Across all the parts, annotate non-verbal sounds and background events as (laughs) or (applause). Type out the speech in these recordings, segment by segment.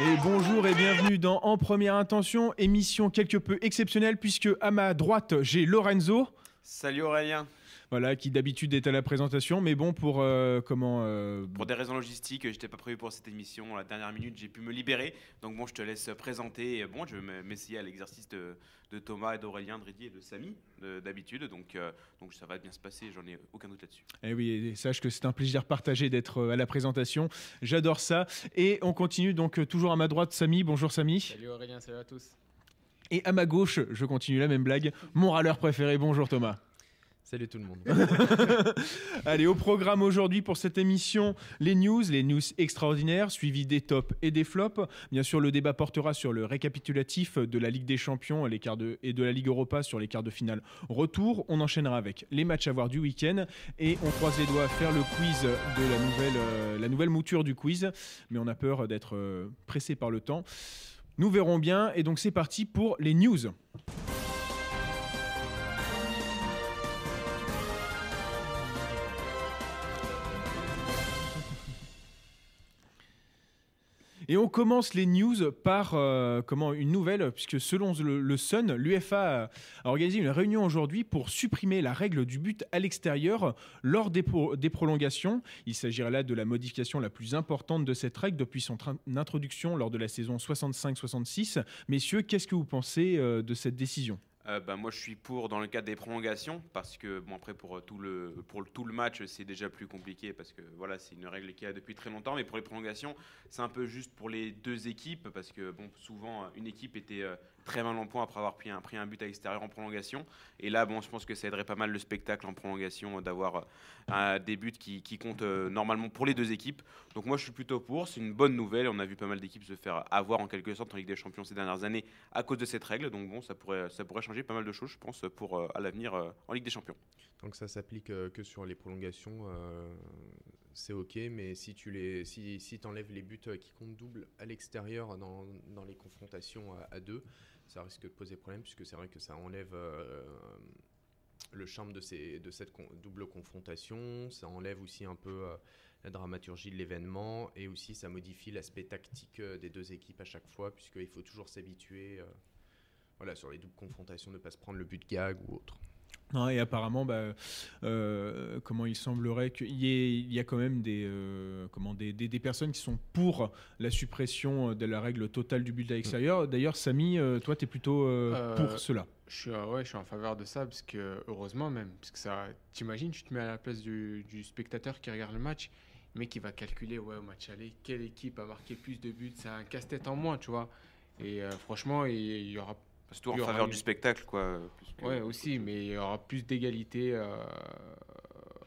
Et bonjour et bienvenue dans En Première Intention, émission quelque peu exceptionnelle puisque à ma droite j'ai Lorenzo. Salut Aurélien. Voilà, qui d'habitude est à la présentation, mais bon, pour euh, comment. euh, Pour des raisons logistiques, j'étais pas prévu pour cette émission. À la dernière minute, j'ai pu me libérer. Donc bon, je te laisse présenter. Et Bon, je vais m'essayer à l'exercice de, de Thomas et d'Aurélien, de Reddy et de Samy, de- d'habitude. Donc, euh, donc ça va bien se passer, j'en ai aucun doute là-dessus. Eh oui, et sache que c'est un plaisir partagé d'être euh, à la présentation. J'adore ça. Et on continue donc euh, toujours à ma droite, Samy. Bonjour Samy. Salut Aurélien, salut à tous. Et à ma gauche, je continue la même blague, mon râleur préféré. Bonjour Thomas. Salut tout le monde. (laughs) Allez, au programme aujourd'hui pour cette émission, les news, les news extraordinaires, suivis des tops et des flops. Bien sûr, le débat portera sur le récapitulatif de la Ligue des Champions les quarts de, et de la Ligue Europa sur les quarts de finale retour. On enchaînera avec les matchs à voir du week-end et on croise les doigts à faire le quiz de la nouvelle, euh, la nouvelle mouture du quiz. Mais on a peur d'être euh, pressé par le temps. Nous verrons bien. Et donc, c'est parti pour les news. Et on commence les news par euh, comment une nouvelle, puisque selon le, Sun, l'UFA a organisé une réunion aujourd'hui pour supprimer la règle du but à l'extérieur lors des, pro- des prolongations. Il s'agirait là de la modification la plus importante de cette règle depuis son introduction lors de la saison 65-66. Messieurs, qu'est-ce que vous pensez euh, de cette décision? Euh, bah, moi, je suis pour dans le cadre des prolongations parce que bon après pour euh, tout le tout le match c'est déjà plus compliqué parce que voilà c'est une règle qui a depuis très longtemps. Mais pour les prolongations c'est un peu juste pour les deux équipes parce que bon souvent une équipe était euh, très mal en point après avoir pris un but à l'extérieur en prolongation. Et là bon je pense que ça aiderait pas mal le spectacle en prolongation euh, d'avoir euh, des buts qui, comptent euh, normalement pour les deux équipes. Donc moi je suis plutôt pour. C'est une bonne nouvelle. On a vu pas mal d'équipes se faire avoir en quelque sorte en Ligue des Champions ces dernières années à cause de cette règle. Donc bon, ça pourrait, changer pas mal de choses, je pense, pour à l'avenir en Ligue des Champions. Donc ça s'applique que sur les prolongations, c'est ok, mais si tu les, si, si enlèves les buts qui comptent double à l'extérieur dans, les confrontations à deux, ça risque de poser problème puisque c'est vrai que ça enlève euh, le charme de, ces, de cette double confrontation, ça enlève aussi un peu euh, la dramaturgie de l'événement et aussi ça modifie l'aspect tactique euh, des deux équipes à chaque fois puisqu'il faut toujours s'habituer. voilà, sur les doubles confrontations, ne pas se prendre le but gag ou autre. Non, et apparemment, bah, euh, comment il semblerait qu'il y, ait- il y a quand même des, euh, comment, des, des- des personnes qui sont pour la suppression de la règle totale du but à l'extérieur. D'ailleurs, Samy, euh, toi, tu es plutôt euh, Euh, pour cela. Je suis, euh, ouais, je suis en faveur de ça, parce que, heureusement même, parce que ça, t'imagines, tu te mets à la place du, du spectateur qui regarde le match, mec, il va calculer, ouais, au match aller, quelle équipe a marqué plus de buts, c'est un casse-tête en moins, tu vois. Et euh, franchement, il, il y aura, Surtout en faveur eu- du spectacle, quoi. que- ouais, aussi, mais il y aura plus d'égalité euh,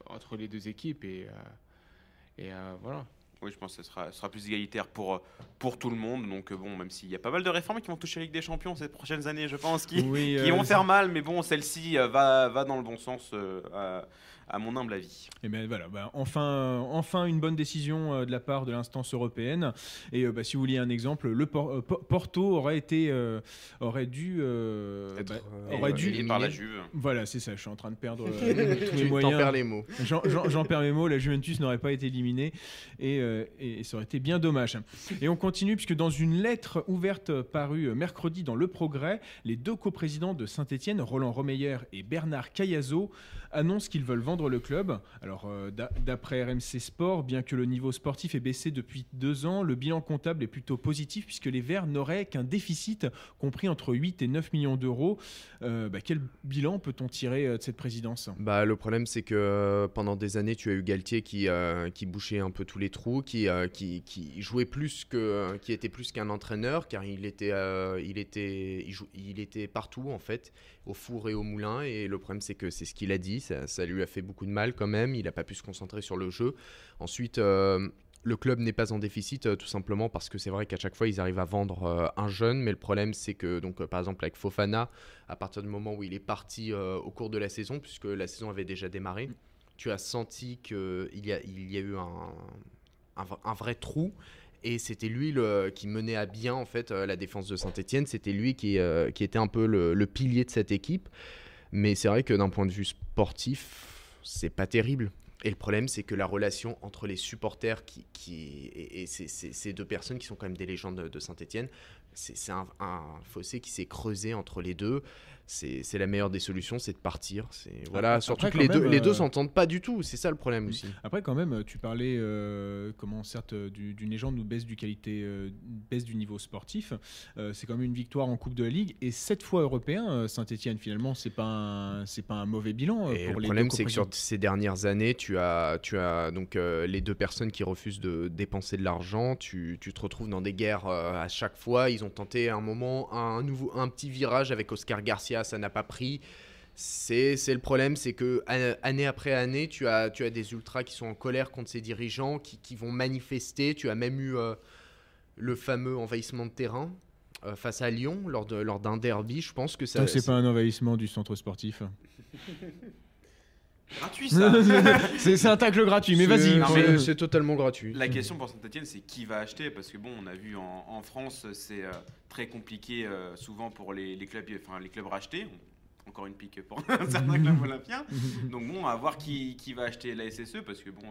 entre les deux équipes, et, euh, et euh, voilà. Oui, je pense que ce sera, plus égalitaire pour, euh, pour tout le monde. Donc euh, bon, même s'il y a pas mal de réformes qui vont toucher la Ligue des Champions ces prochaines années, je pense, qui, Oui, qui euh, vont faire mal, mais bon, celle-ci euh, va, va dans le bon sens, euh, à, à mon humble avis. Et ben voilà, bah, enfin, enfin une bonne décision euh, de la part de l'instance européenne. Et euh, bah, si vous vouliez un exemple, le Por- euh, Po- Porto aurait été, euh, aurait dû, euh, Être, bah, euh, aurait dû. par la. Juve. Voilà, c'est ça. Je suis en train de perdre euh, (laughs) tous mes moyens. perds les mots. J'en- J'en j'en perds mes mots, la Juventus n'aurait pas été éliminée et, euh, et ça aurait été bien dommage. Et on continue puisque dans une lettre ouverte parue mercredi dans Le Progrès, les deux coprésidents de Saint-Etienne, Roland Romeyer et Bernard Cayazo, annoncent qu'ils veulent vendre le club. Alors euh, d'a- d'après RMC Sport, bien que le niveau sportif ait baissé depuis deux ans, le bilan comptable est plutôt positif puisque les Verts n'auraient qu'un déficit compris entre 8 et 9 millions d'euros. Euh, bah, quel bilan peut-on tirer euh, de cette présidence? Bah, le problème, c'est que pendant des années, tu as eu Galtier qui, qui bouchait un peu tous les trous, qui, qui, jouait plus que, qui était plus qu'un entraîneur, car il était, il, était, il était partout, en fait, au four et au moulin. Et le problème, c'est que c'est ce qu'il a dit, ça, ça lui a fait beaucoup de mal quand même. Il n'a pas pu se concentrer sur le jeu. Ensuite, euh, le club n'est pas en déficit euh, tout simplement parce que c'est vrai qu'à chaque fois ils arrivent à vendre euh, un jeune, mais le problème c'est que donc euh, par exemple avec Fofana, à partir du moment où il est parti au cours de la saison, puisque la saison avait déjà démarré, tu as senti qu'il y a, il y a eu un, un vrai trou. Et c'était lui qui menait à bien en fait euh, la défense de Saint-Etienne. C'était lui qui, euh, qui était un peu le, pilier de cette équipe. Mais c'est vrai que d'un point de vue sportif, c'est pas terrible. Et le problème, c'est que la relation entre les supporters qui, et, ces, deux personnes qui sont quand même des légendes de, Saint-Etienne, c'est un fossé qui s'est creusé entre les deux. C'est la meilleure des solutions, c'est de partir. C'est voilà, surtout que les même, deux, les deux euh, s'entendent pas du tout. C'est ça le problème aussi. Après, quand même, tu parlais, euh, comment, certes, euh, du- d'une légende ou baisse du qualité, euh, baisse du niveau sportif. Euh, c'est quand même une victoire en Coupe de la Ligue et sept fois européen. Saint-Etienne, finalement, c'est pas c'est pas un mauvais bilan euh, Et pour le les problème, c'est que sur ces dernières années, tu as, tu as donc euh, les deux personnes qui refusent de dépenser de l'argent. Tu, tu te retrouves dans des guerres euh, à chaque fois. Ils ont tenté à un moment un, nouveau, un petit virage avec Oscar Garcia, ça n'a pas pris. C'est le problème, c'est que année après année, tu as, tu as des ultras qui sont en colère contre ces dirigeants, qui, qui vont manifester. Tu as même eu euh, le fameux envahissement de terrain euh, face à Lyon lors de- lors d'un derby. Je pense que ça. Donc, c'est pas un envahissement du centre sportif. (laughs) Gratuit ça (laughs) c'est un tacle gratuit, mais vas-y. c'est- totalement gratuit. La question pour Saint-Etienne, c'est qui va acheter? Parce que bon, on a vu en, en France, c'est euh, très compliqué euh, souvent pour les, les clubs, enfin les clubs rachetés. Encore une pique pour (laughs) un certain club olympien. (laughs) Donc bon, à voir qui, qui va acheter la SSE parce que bon,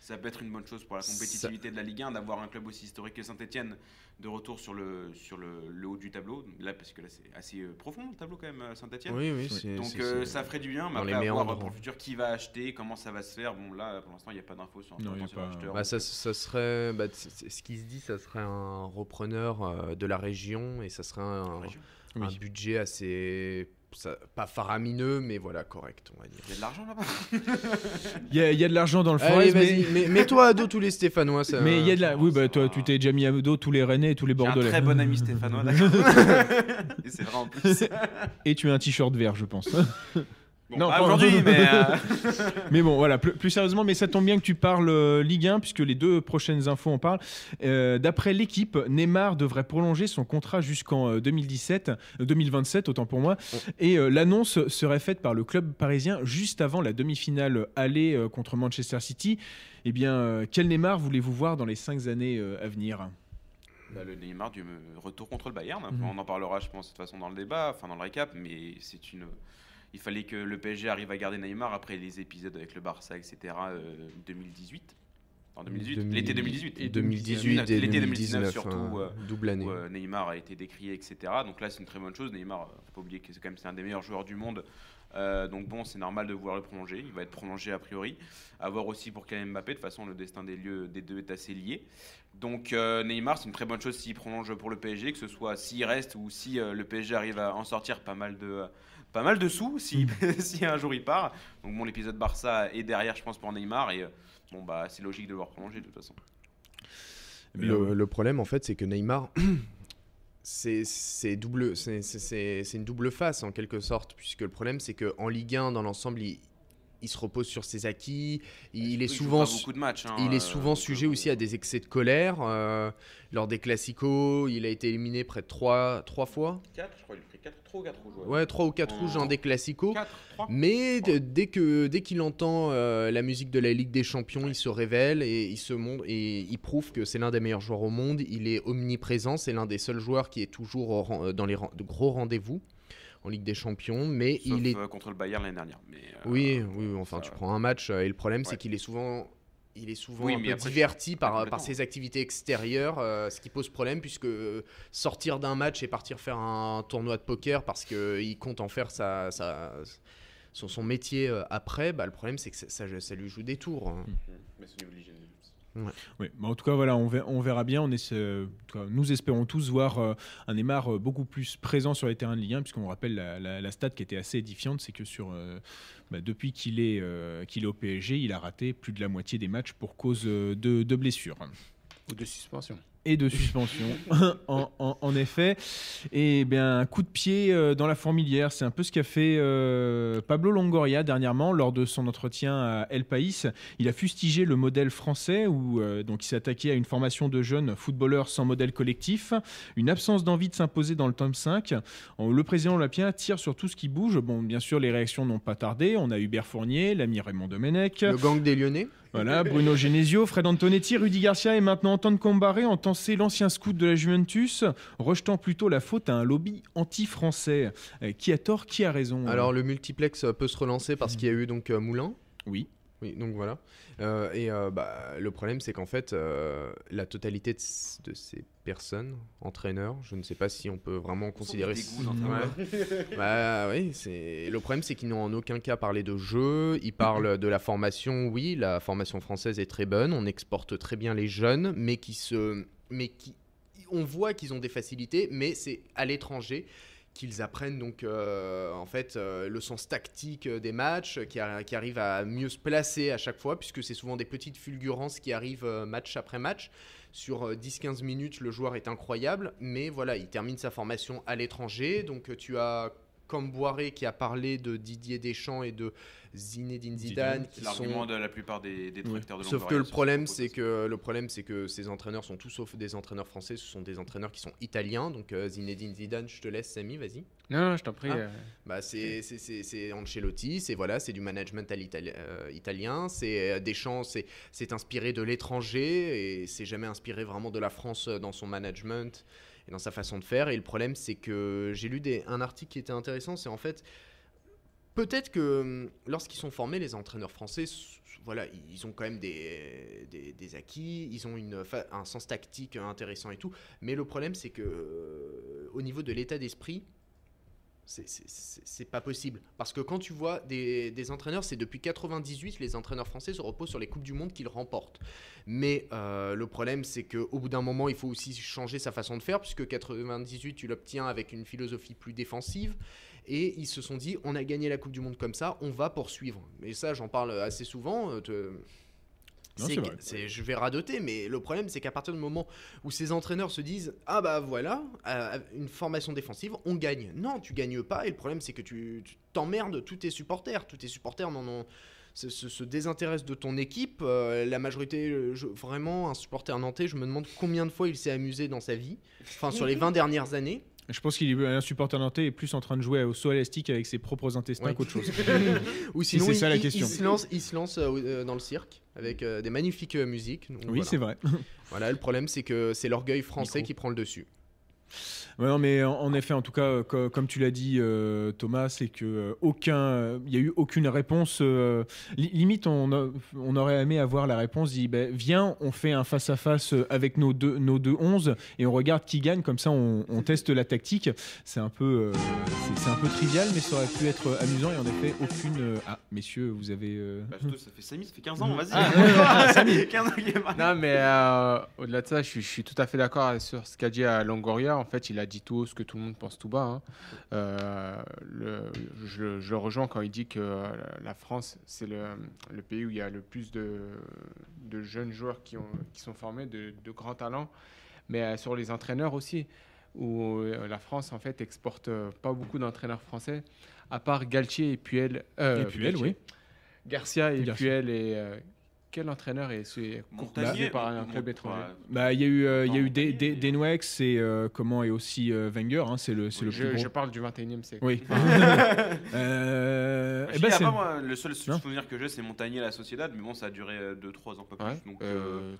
ça peut être une bonne chose pour la compétitivité de la Ligue 1 d'avoir un club aussi historique que Saint-Etienne de retour sur le sur le, le haut du tableau. Là, parce que là, c'est assez euh, profond le tableau quand même, euh, Saint-Etienne. Oui, oui, Donc euh, ça ferait du bien, mais après les à voir pour le futur qui va acheter, comment ça va se faire. Bon là pour l'instant il n'y a pas d'infos sur un Non, potentiel pas- acheteur. Bah, ça, ça serait, bah, ce qui se dit, ça serait un repreneur euh, de la région et ça serait un, Région. Oui. un budget assez, ça- pas faramineux, mais voilà, correct, on va dire. Il y a de l'argent là-bas. (laughs) Il y, a- il y a de l'argent dans le Allez, mais mets- mets-toi à dos tous les Stéphanois. ça- mais il y a de la. Oui, bah toi, tu t'es déjà mis à dos tous les Rennais et tous les un Bordelais. très bon ami stéphanois, (laughs) d'accord. (laughs) Et c'est vrai en plus. Et tu as un t-shirt vert, je pense. Bon, Non, pas aujourd'hui, mais. euh, (laughs) Mais bon, voilà, plus, plus sérieusement, mais ça tombe bien que tu parles euh, Ligue 1, puisque les deux prochaines infos en parlent. Euh, D'après l'équipe, Neymar devrait prolonger son contrat jusqu'en euh, 2017, euh, 2027, autant pour moi. Et l'annonce serait faite par le club parisien juste avant la demi-finale aller contre Manchester City. Eh bien, quel Neymar voulez-vous voir dans les cinq années à venir? Bah, le Neymar du retour contre le Bayern. Mhm. On en parlera, je pense, de toute façon dans le débat, enfin dans le récap, mais c'est une. Il fallait que le PSG arrive à garder Neymar après les épisodes avec le Barça, etc. euh, 2018. En 2018, 2000 l'été 2018. Et 2018 et L'été 2019, surtout. hein, euh, double année. où euh, Neymar a été décrié, etc. Donc là, c'est une très bonne chose. Neymar, euh, faut pas oublier que c'est quand même c'est un des meilleurs joueurs du monde. Euh, donc bon, c'est normal de vouloir le prolonger. Il va être prolongé a priori. À voir aussi pour Kylian Mbappé. De toute façon, le destin des, lieux, des deux est assez lié. Donc euh, Neymar, c'est une très bonne chose s'il prolonge pour le PSG, que ce soit s'il reste ou si euh, le PSG arrive à en sortir pas mal de, pas mal de sous si, (laughs) si un jour il part. Donc bon, l'épisode Barça est derrière, je pense, pour Neymar. Et euh, bon, bah, c'est logique de le voir prolonger de toute façon. Eh Le, le problème, en fait, c'est que Neymar, (clears throat) c'est double, c'est une double face en quelque sorte, puisque le problème, c'est qu'en Ligue 1, dans l'ensemble, il, il se repose sur ses acquis. Il, est Il joue souvent, pas beaucoup de matchs. hein, il euh, est souvent sujet euh, aussi à des excès de colère. euh, lors des classicos, il a été éliminé près de 3, trois fois. 4, je crois, il a pris 4, 3 ou 4 rouges. Ouais, 3 ou 4 En- rouges dans des classicos. 4, 3. Mais dès que dès qu'il entend euh, la musique de la Ligue des Champions, il se révèle et il se montre et il prouve que c'est l'un des meilleurs joueurs au monde. Il est omniprésent, c'est l'un des seuls joueurs qui est toujours au euh, dans les gros rendez-vous en Ligue des Champions. Mais Sauf il est euh, contre le Bayern l'année dernière. Mais, euh, oui, oui, enfin ça- tu prends un match euh, et le problème c'est Ouais. qu'il est souvent il est souvent Oui, un mais peu après, diverti par, par ses activités extérieures, euh, ce qui pose problème puisque sortir d'un match et partir faire un tournoi de poker parce qu'il compte en faire sa, sa- son, son métier après, bah, le problème c'est que ça, ça- ça lui joue des tours. hein. Mais vie. Oui, mais en tout cas, voilà, on verra, on verra bien. On essaie, euh, cas, nous espérons tous voir euh, un Neymar euh, beaucoup plus présent sur les terrains de Ligue 1, puisqu'on rappelle la, la- la stat qui était assez édifiante, c'est que sur, euh, bah, depuis qu'il est, euh, qu'il est au PSG, il a raté plus de la moitié des matchs pour cause de, de blessures Ou de suspension. Et de suspension, (laughs) en, effet. Et bien, un coup de pied euh, dans la fourmilière, c'est un peu ce qu'a fait euh, Pablo Longoria dernièrement lors de son entretien à El País. Il a fustigé le modèle français où euh, donc il s'est attaqué à une formation de jeunes footballeurs sans modèle collectif, une absence d'envie de s'imposer dans le tome 5. En- Le président olympien tire sur tout ce qui bouge. Bon, bien sûr, les réactions n'ont pas tardé. On a Hubert Fournier, l'ami Raymond Domenech. Le gang des Lyonnais Voilà, Bruno Genesio, Fred Antonetti, Rudy Garcia et maintenant Antoine Combaré ont tensé l'ancien scout de la Juventus, rejetant plutôt la faute à un lobby anti-français. Euh, Qui a tort, qui a raison? Alors le multiplex euh, peut se relancer parce qu'il y a eu donc euh, Moulin? Oui. Oui, donc voilà. Euh, et euh, bah, le problème, c'est qu'en fait, euh, la totalité de, ces personnes, entraîneurs, je ne sais pas si on peut vraiment considérer. Ouais. (laughs) bah oui, c'est le problème, c'est qu'ils n'ont en aucun cas parlé de jeu. Ils parlent de la formation. Oui, la formation française est très bonne. On exporte très bien les jeunes, mais qui se, mais qui, on voit qu'ils ont des facilités, mais c'est à l'étranger qu'ils apprennent donc euh, en fait euh, le sens tactique euh, des matchs, qui, qui arrivent à mieux se placer à chaque fois, puisque c'est souvent des petites fulgurances qui arrivent match après match. Sur euh, 10-15 minutes, le joueur est incroyable, mais voilà, il termine sa formation à l'étranger. Donc tu as comme Boiré qui a parlé de Didier Deschamps et de Zinedine Zidane, C'est qui sont l'argument de la plupart des, détracteurs de Sauf que le problème, ce c'est que le problème, c'est que ces entraîneurs sont tous sauf des entraîneurs français. Ce sont des entraîneurs qui sont italiens. Donc euh, Zinedine Zidane, je te laisse, Samy, vas-y. Non, non, je t'en prie. Ah. euh, Bah c'est c'est- c'est- c'est Ancelotti, c'est voilà, c'est du management à euh, italien. C'est euh, Deschamps, c'est c'est inspiré de l'étranger et c'est jamais inspiré vraiment de la France dans son management et dans sa façon de faire. Et le problème, c'est que j'ai lu un article qui était intéressant. C'est en fait peut-être que hum, lorsqu'ils sont formés, les entraîneurs français, voilà, ils ont quand même des, acquis, ils ont un sens tactique intéressant et tout. Mais le problème, c'est que euh, au niveau de l'état d'esprit, c'est- pas possible. Parce que quand tu vois des, entraîneurs, c'est depuis 98, les entraîneurs français se reposent sur les Coupes du Monde qu'ils remportent. Mais euh, le problème, c'est qu'au bout d'un moment, il faut aussi changer sa façon de faire, puisque 98, tu l'obtiens avec une philosophie plus défensive. Et ils se sont dit, on a gagné la Coupe du Monde comme ça, on va poursuivre. Mais ça, j'en parle assez souvent. euh, c'est je vais radoter, mais le problème, c'est qu'à partir du moment où ces entraîneurs se disent Ah bah voilà, euh, une formation défensive, on gagne. Non, tu gagnes pas, et le problème, c'est que tu t'emmerdes tous tes supporters. Tous tes supporters n'en ont- se, se- se désintéressent de ton équipe. Euh, la majorité, euh, je- vraiment, un supporter nantais, je me demande combien de fois il s'est amusé dans sa vie, enfin sur les 20 dernières années. Je pense qu'il est un supporter nantais est plus en train de jouer au saut élastique avec ses propres intestins Ouais. qu'autre chose. (laughs) Ou (laughs) Si sinon, c'est il, ça la question. il se lance, il se lance euh, euh, dans le cirque avec euh, des magnifiques musiques. Donc, oui, voilà. c'est vrai. Voilà, le problème, c'est que c'est l'orgueil français Micro. qui prend le dessus. Ouais, non, mais en, en effet, en tout cas, euh, co- comme tu l'as dit, euh, Thomas, c'est que euh, aucun, il y a eu aucune réponse. euh, li- limite, on, a- on aurait aimé avoir la réponse. Dit, ben, viens, on fait un face à face avec nos deux, nos deux 11 et on regarde qui gagne. Comme ça, on, on teste la tactique. C'est un peu, euh, c'est- un peu trivial, mais ça aurait pu être amusant. Et en effet, aucune. euh, Ah, messieurs, vous avez. euh, Bah, surtout, ça fait Samy, ça fait 15 ans, vas-y. Ah, Samy. 15 (laughs) ans qu'il est pas- Non, mais euh, au-delà de ça, je suis, je suis tout à fait d'accord sur ce qu'a dit à Longoria. En fait, il a dit tout haut ce que tout le monde pense tout bas. hein. Euh, le- je, je le rejoins quand il dit que euh, la France, c'est le, le pays où il y a le plus de, de jeunes joueurs qui, ont, qui sont formés, de, de grands talents. Mais euh, sur les entraîneurs aussi, où la France, en fait, exporte pas beaucoup d'entraîneurs français, à part Galtier et Puel. euh, Et Puel, Galtier. oui. Garcia et Garcia. Puel et quel entraîneur est courtisé Montagnier, par un club étranger. Bah, il y a eu, euh, il y a eu des, Denwex et euh, comment et aussi euh, Wenger. hein, c'est le, c'est le je, plus gros. je parle du 21e siècle. Oui. (laughs) Euh, Bah, après, moi, le seul Non. souvenir que j'ai, c'est Montagnier à la Sociedad, mais bon, ça a duré 2-3 ans, pas plus. Ouais, donc, euh,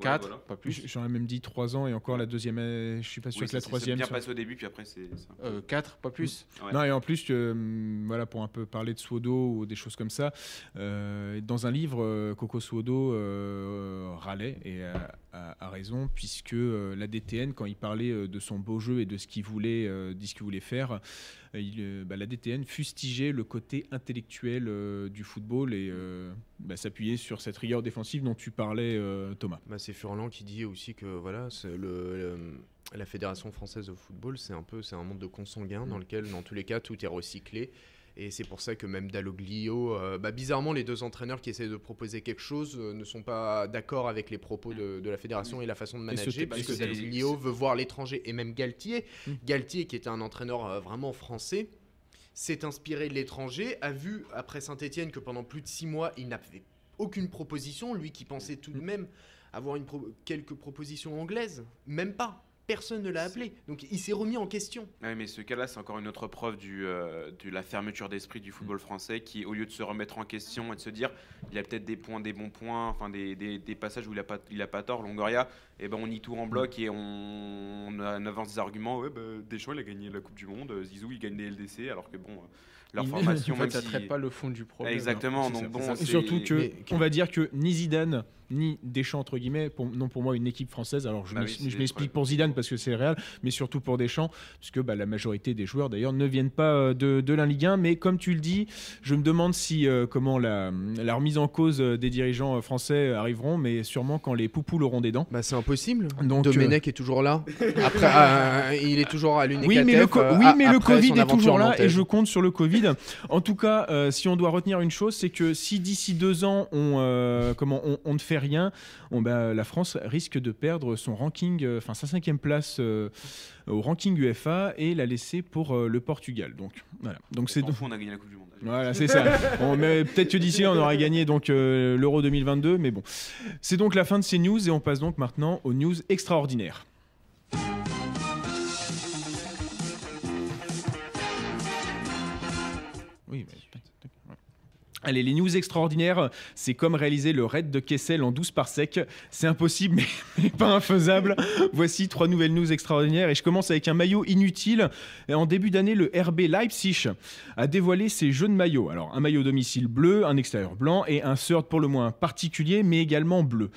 euh, 3, ouais, 4, voilà. pas plus. J'aurais même dit 3 ans et encore la deuxième, je suis pas sûr oui, que la c'est- c'est troisième. bien passé au début, puis après, c'est. Euh, 4, pas plus. Ouais. Non, et en plus, euh, voilà, pour un peu parler de Suodo ou des choses comme ça, euh, dans un livre, euh, Coco Suodo euh, râlait, et a, a- a raison, puisque euh, la DTN, quand il parlait de son beau jeu et de ce qu'il voulait, euh, de ce qu'il voulait faire, euh, il, euh, bah, la DTN fustigeait le côté intellectuel euh, du football et euh, bah, s'appuyait sur cette rigueur défensive dont tu parlais, euh, Thomas. Bah, c'est Furlan qui dit aussi que voilà, la Fédération française de football, c'est un peu c'est un monde de consanguins dans lequel, dans tous les cas, tout est recyclé. Et c'est pour ça que même Dalloglio, euh, bah, bizarrement, les deux entraîneurs qui essaient de proposer quelque chose euh, ne sont pas d'accord avec les propos de, de la fédération et la façon de ce manager, type- parce que Dalloglio veut voir l'étranger et même Galtier. Mm. Galtier, qui était un entraîneur euh, vraiment français, s'est inspiré de l'étranger, a vu après Saint-Etienne que pendant plus de six mois, il n'avait aucune proposition, lui qui pensait tout de même avoir une pro- quelques propositions anglaises, même pas. Personne ne l'a appelé. Donc il s'est remis en question. Ouais, mais ce cas-là, c'est encore une autre preuve du, euh, de la fermeture d'esprit du football français qui, au lieu de se remettre en question et de se dire, il a peut-être des points, des bons points, enfin des, des- des passages où il a pas, il a pas tort, Longoria, et ben on y tourne en bloc et on, on a- on avance des arguments. Ouais, bah, Deschamps, il a gagné la Coupe du Monde, Zizou, il gagne des LDC, alors que bon, euh, leur Il- formation, (laughs) En fait, même ça si- traite pas le fond du problème. Exactement, C'est donc bon, ça. Surtout que, mais- on va dire que ni Zidane ni Deschamps entre guillemets, pour- non pour moi une équipe française. Alors je Bah oui, je m'explique pour Zidane parce que c'est le Real, mais surtout pour Deschamps, puisque bah, la majorité des joueurs d'ailleurs ne viennent pas euh, de, de la Ligue 1. Mais comme tu le dis, je me demande si euh, comment la, la remise en cause euh, des dirigeants français arriveront, mais sûrement quand les poupous auront des dents. Bah, c'est impossible. Donc, Domenech est toujours là. Après, (laughs) euh, il est toujours à l'UNECATF. Oui, mais le, co- oui, mais le après Covid son est toujours là et je compte sur le Covid. En tout cas, euh, si on doit retenir une chose, c'est que si d'ici deux ans on, euh, comment, on, on ne fait rien, on, bah, la France risque de perdre son ranking, euh, enfin sa cinquième place euh, au ranking UEFA et la laisser pour euh, le Portugal. Donc voilà. Donc c'est on a gagné la Coupe du Monde. voilà, c'est ça. On- mais Peut-être que d'ici là, on aura gagné donc l'Euro 2022, mais bon. C'est donc la fin de ces news et on passe donc maintenant aux news extraordinaires. Oui, mais- Allez, les news extraordinaires, c'est comme réaliser le raid de Kessel en 12 par sec. C'est impossible, (laughs) mais, pas infaisable. Voici trois nouvelles news extraordinaires et je commence avec un maillot inutile. En début d'année, le RB Leipzig a dévoilé ses jeux de maillots. Alors, un maillot domicile bleu, un extérieur blanc et un shirt pour le moins particulier, mais également bleu.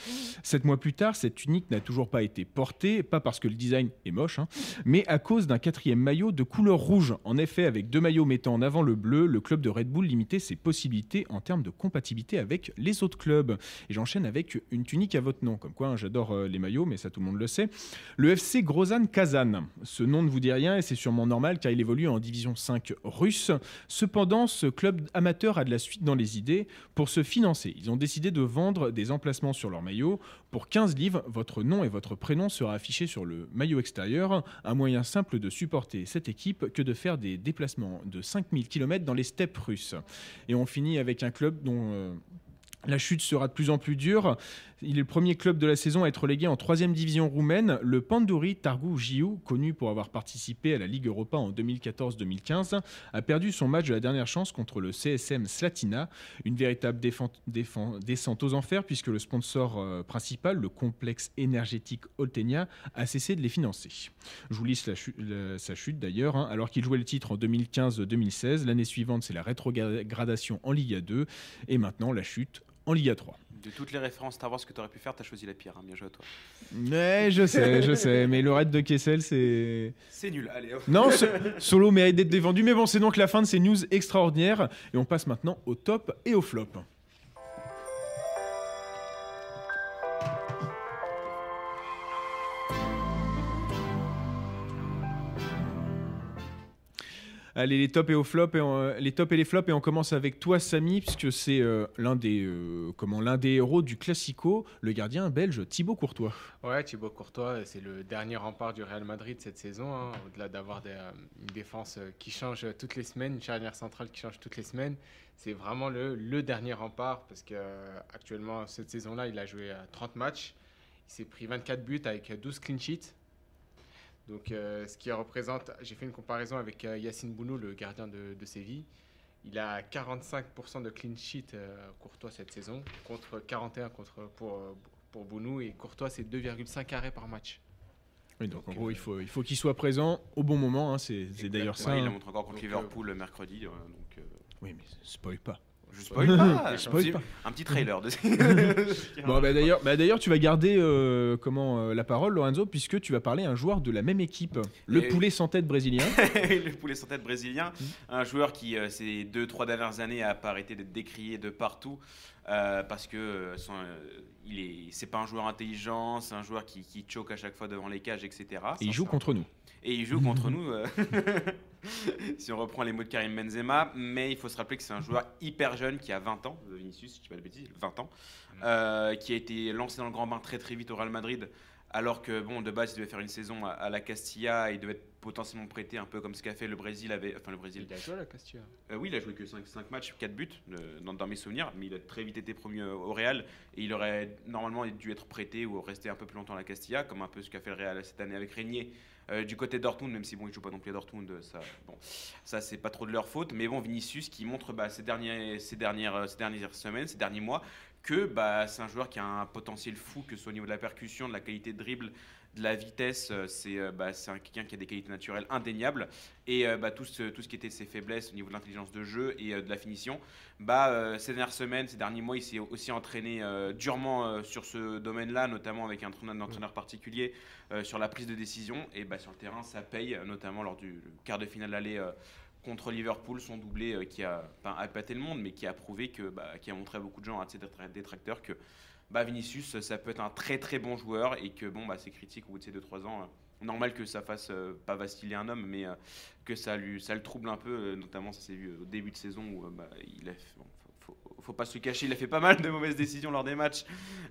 Sept mois plus tard, cette tunique n'a toujours pas été portée, pas parce que le design est moche, hein, mais à cause d'un quatrième maillot de couleur rouge. En effet, avec deux maillots mettant en avant le bleu, le club de Red Bull limitait ses possibilités en termes de compatibilité avec les autres clubs. Et j'enchaîne avec une tunique à votre nom. Comme quoi, hein, j'adore euh, les maillots, mais ça tout le monde le sait. Le FC Grozan Kazan. Ce nom ne vous dit rien et c'est sûrement normal car il évolue en division 5 russe. Cependant, ce club amateur a de la suite dans les idées. Pour se financer, ils ont décidé de vendre des emplacements sur leur maillot. Pour 15 livres, votre nom et votre prénom sera affiché sur le maillot extérieur. Un moyen simple de supporter cette équipe que de faire des déplacements de 5000 km dans les steppes russes. Et on finit avec un club dont euh, la chute sera de plus en plus dure. Il est le premier club de la saison à être relégué en troisième division roumaine. Le Pandouri Targu Jiu, connu pour avoir participé à la Ligue Europa en 2014-2015, a perdu son match de la dernière chance contre le CSM Slatina. Une véritable descente aux enfers puisque le sponsor euh, principal, le complexe énergétique Oltenia, a cessé de les financer. Je vous liste la chu- la- sa chute d'ailleurs. hein. Alors qu'il jouait le titre en 2015-2016, l'année suivante c'est la rétrogradation en Liga 2 et maintenant la chute en Liga 3. De toutes les références Star Wars que tu aurais pu faire, tu as choisi la pire. hein. Bien joué à toi. Ouais, je sais, je sais, mais le raid de Kessel, c'est. C'est nul. Allez, hop. Non, ce- (laughs) Solo mérite d'être défendu, mais bon, c'est donc la fin de ces news extraordinaires. Et on passe maintenant au top et au flop. Allez, les tops et aux flops, et les tops et les flops, et on commence avec toi, Samy, puisque c'est euh, l'un des, euh, des héros du Classico, le gardien belge Thibaut Courtois. Ouais, Thibaut Courtois, c'est le dernier rempart du Real Madrid cette saison. hein, Au-delà d'avoir euh, une défense qui change toutes les semaines, une charnière centrale qui change toutes les semaines, c'est vraiment le, le dernier rempart parce que actuellement cette saison-là, il a joué à 30 matchs. Il s'est pris 24 buts avec 12 clean sheets. Donc, euh, ce qui représente, j'ai fait une comparaison avec euh, Yacine Bounou, le gardien de, de Séville. Il a 45% de clean sheet euh, Courtois cette saison, contre 41 contre, pour, pour Bounou. Et Courtois, c'est 2,5 arrêts par match. Oui, donc, en gros, euh, il faut, il faut qu'il soit présent au bon moment. hein, c'est d'ailleurs ça. Ouais, il la montre encore contre Donc, Liverpool le mercredi. euh, donc, euh, Oui, mais spoil pas. Je spoil pas. (laughs) Je spoil un, petit, pas. un petit trailer. De... (laughs) Bon, bah, d'ailleurs, bah, d'ailleurs, tu vas garder euh, comment euh, la parole, Lorenzo, puisque tu vas parler à un joueur de la même équipe, le Et- poulet sans tête brésilien. (laughs) le poulet sans tête brésilien, un joueur qui euh, ces deux trois dernières années a pas arrêté d'être décrié de partout euh, parce que euh, son, euh, il est c'est pas un joueur intelligent, c'est un joueur qui, qui choque à chaque fois devant les cages, etc. Et il joue contre nous. Et il joue contre nous. (laughs) si on reprend les mots de Karim Benzema, mais il faut se rappeler que c'est un joueur hyper jeune qui a 20 ans, Vinicius, si je dis pas de bêtises, 20 ans, euh, qui a été lancé dans le grand bain très très vite au Real Madrid alors que bon, de base, il devait faire une saison à, à la Castilla, il devait être potentiellement prêté un peu comme ce qu'a fait le Brésil avait, enfin le Brésil. Il a joué à la Castilla. Euh, oui, il a joué que 5, matchs, 4 buts euh, dans, dans mes souvenirs, mais il a très vite été promu au Real et il aurait normalement dû être prêté ou rester un peu plus longtemps à la Castilla, comme un peu ce qu'a fait le Real cette année avec Régnier. Euh, du côté de même si bon, ils jouent pas non plus à Dortmund, ça, bon, ça c'est pas trop de leur faute. Mais bon, Vinicius qui montre bah, ces, derniers, ces, dernières, ces dernières semaines, ces derniers mois, que bah, c'est un joueur qui a un potentiel fou, que ce soit au niveau de la percussion, de la qualité de dribble, de la vitesse, euh, c'est euh, bah, quelqu'un qui a des qualités naturelles indéniables. Et euh, bah, tout, ce, qui était ses faiblesses au niveau de l'intelligence de jeu et de la finition, bah, ces dernières semaines, ces derniers mois, il s'est aussi entraîné durement sur ce domaine-là, notamment avec un entraîneur, particulier sur la prise de décision. Et bah, sur le terrain, ça paye, notamment lors du quart de finale aller contre Liverpool, son doublé qui a pas le monde, mais qui a prouvé que, bah, qui a montré à beaucoup de gens, à ses détra- détracteurs, que bah, Vinicius, ça peut être un très très bon joueur et que bon, bah, c'est critique au bout de ces 2-3 ans. euh, normal que ça fasse euh, pas vaciller un homme, mais euh, que ça, le trouble un peu, notamment ça s'est vu au début de saison où bah, il a, faut, pas se le cacher, il a fait pas mal de mauvaises décisions lors des matchs,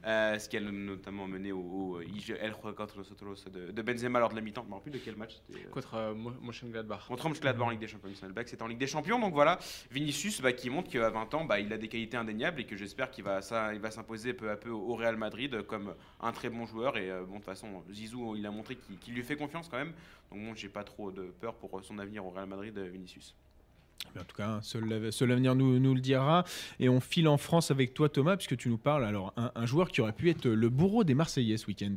euh, ce qui a notamment mené au, au IG El Juego contre nosotros de, de Benzema lors de la mi-temps. Je me rappelle plus de quel match c'était. euh, Contre euh, Mönchengladbach. Contre Mönchengladbach en Ligue des Champions, Mönchengladbach, c'était en Ligue des Champions. Donc voilà, Vinicius bah, qui montre qu'à 20 ans, bah, il a des qualités indéniables et que j'espère qu'il va, ça, il va s'imposer peu à peu au Real Madrid comme un très bon joueur. Et euh, bon, de toute façon, Zizou, il a montré qu'il lui fait confiance quand même. Donc bon, j'ai pas trop de peur pour son avenir au Real Madrid, Vinicius. Mais en tout cas, seul, seul l'avenir nous, le dira. Et on file en France avec toi, Thomas, puisque tu nous parles. Alors, un, joueur qui aurait pu être le bourreau des Marseillais ce week-end.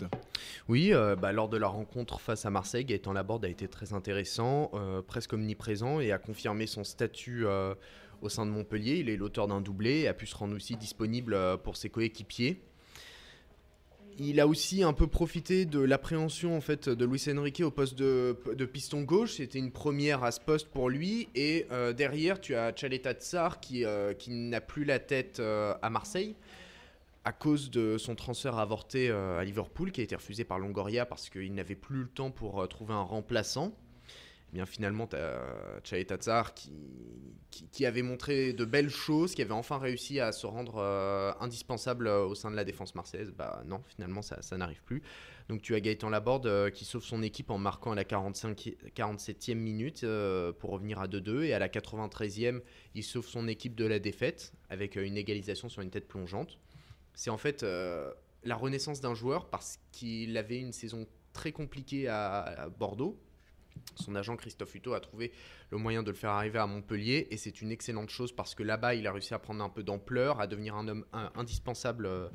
Oui, euh, bah, lors de la rencontre face à Marseille, Gaëtan Laborde a été très intéressant, euh, presque omniprésent et a confirmé son statut euh, au sein de Montpellier. Il est l'auteur d'un doublé et a pu se rendre aussi disponible pour ses coéquipiers. Il a aussi un peu profité de l'appréhension en fait de Luis Enrique au poste de, piston gauche. C'était une première à ce poste pour lui. Et euh, derrière, tu as Chaleta Tsar qui, euh, n'a plus la tête euh, à Marseille à cause de son transfert avorté à Liverpool qui a été refusé par Longoria parce qu'il n'avait plus le temps pour trouver un remplaçant. Bien finalement, tu as Chalet Tsar qui, qui, avait montré de belles choses, qui avait enfin réussi à se rendre euh, indispensable euh, au sein de la défense marseillaise. Bah non, finalement ça, ça n'arrive plus. Donc tu as Gaëtan Laborde euh, qui sauve son équipe en marquant à la 45, 47e minute pour revenir à 2-2 et à la 93e, il sauve son équipe de la défaite avec une égalisation sur une tête plongeante. C'est en fait la renaissance d'un joueur parce qu'il avait une saison très compliquée à Bordeaux. Son agent Christophe Hutto a trouvé le moyen de le faire arriver à Montpellier et c'est une excellente chose parce que là-bas il a réussi à prendre un peu d'ampleur, à devenir un homme indispensable euh,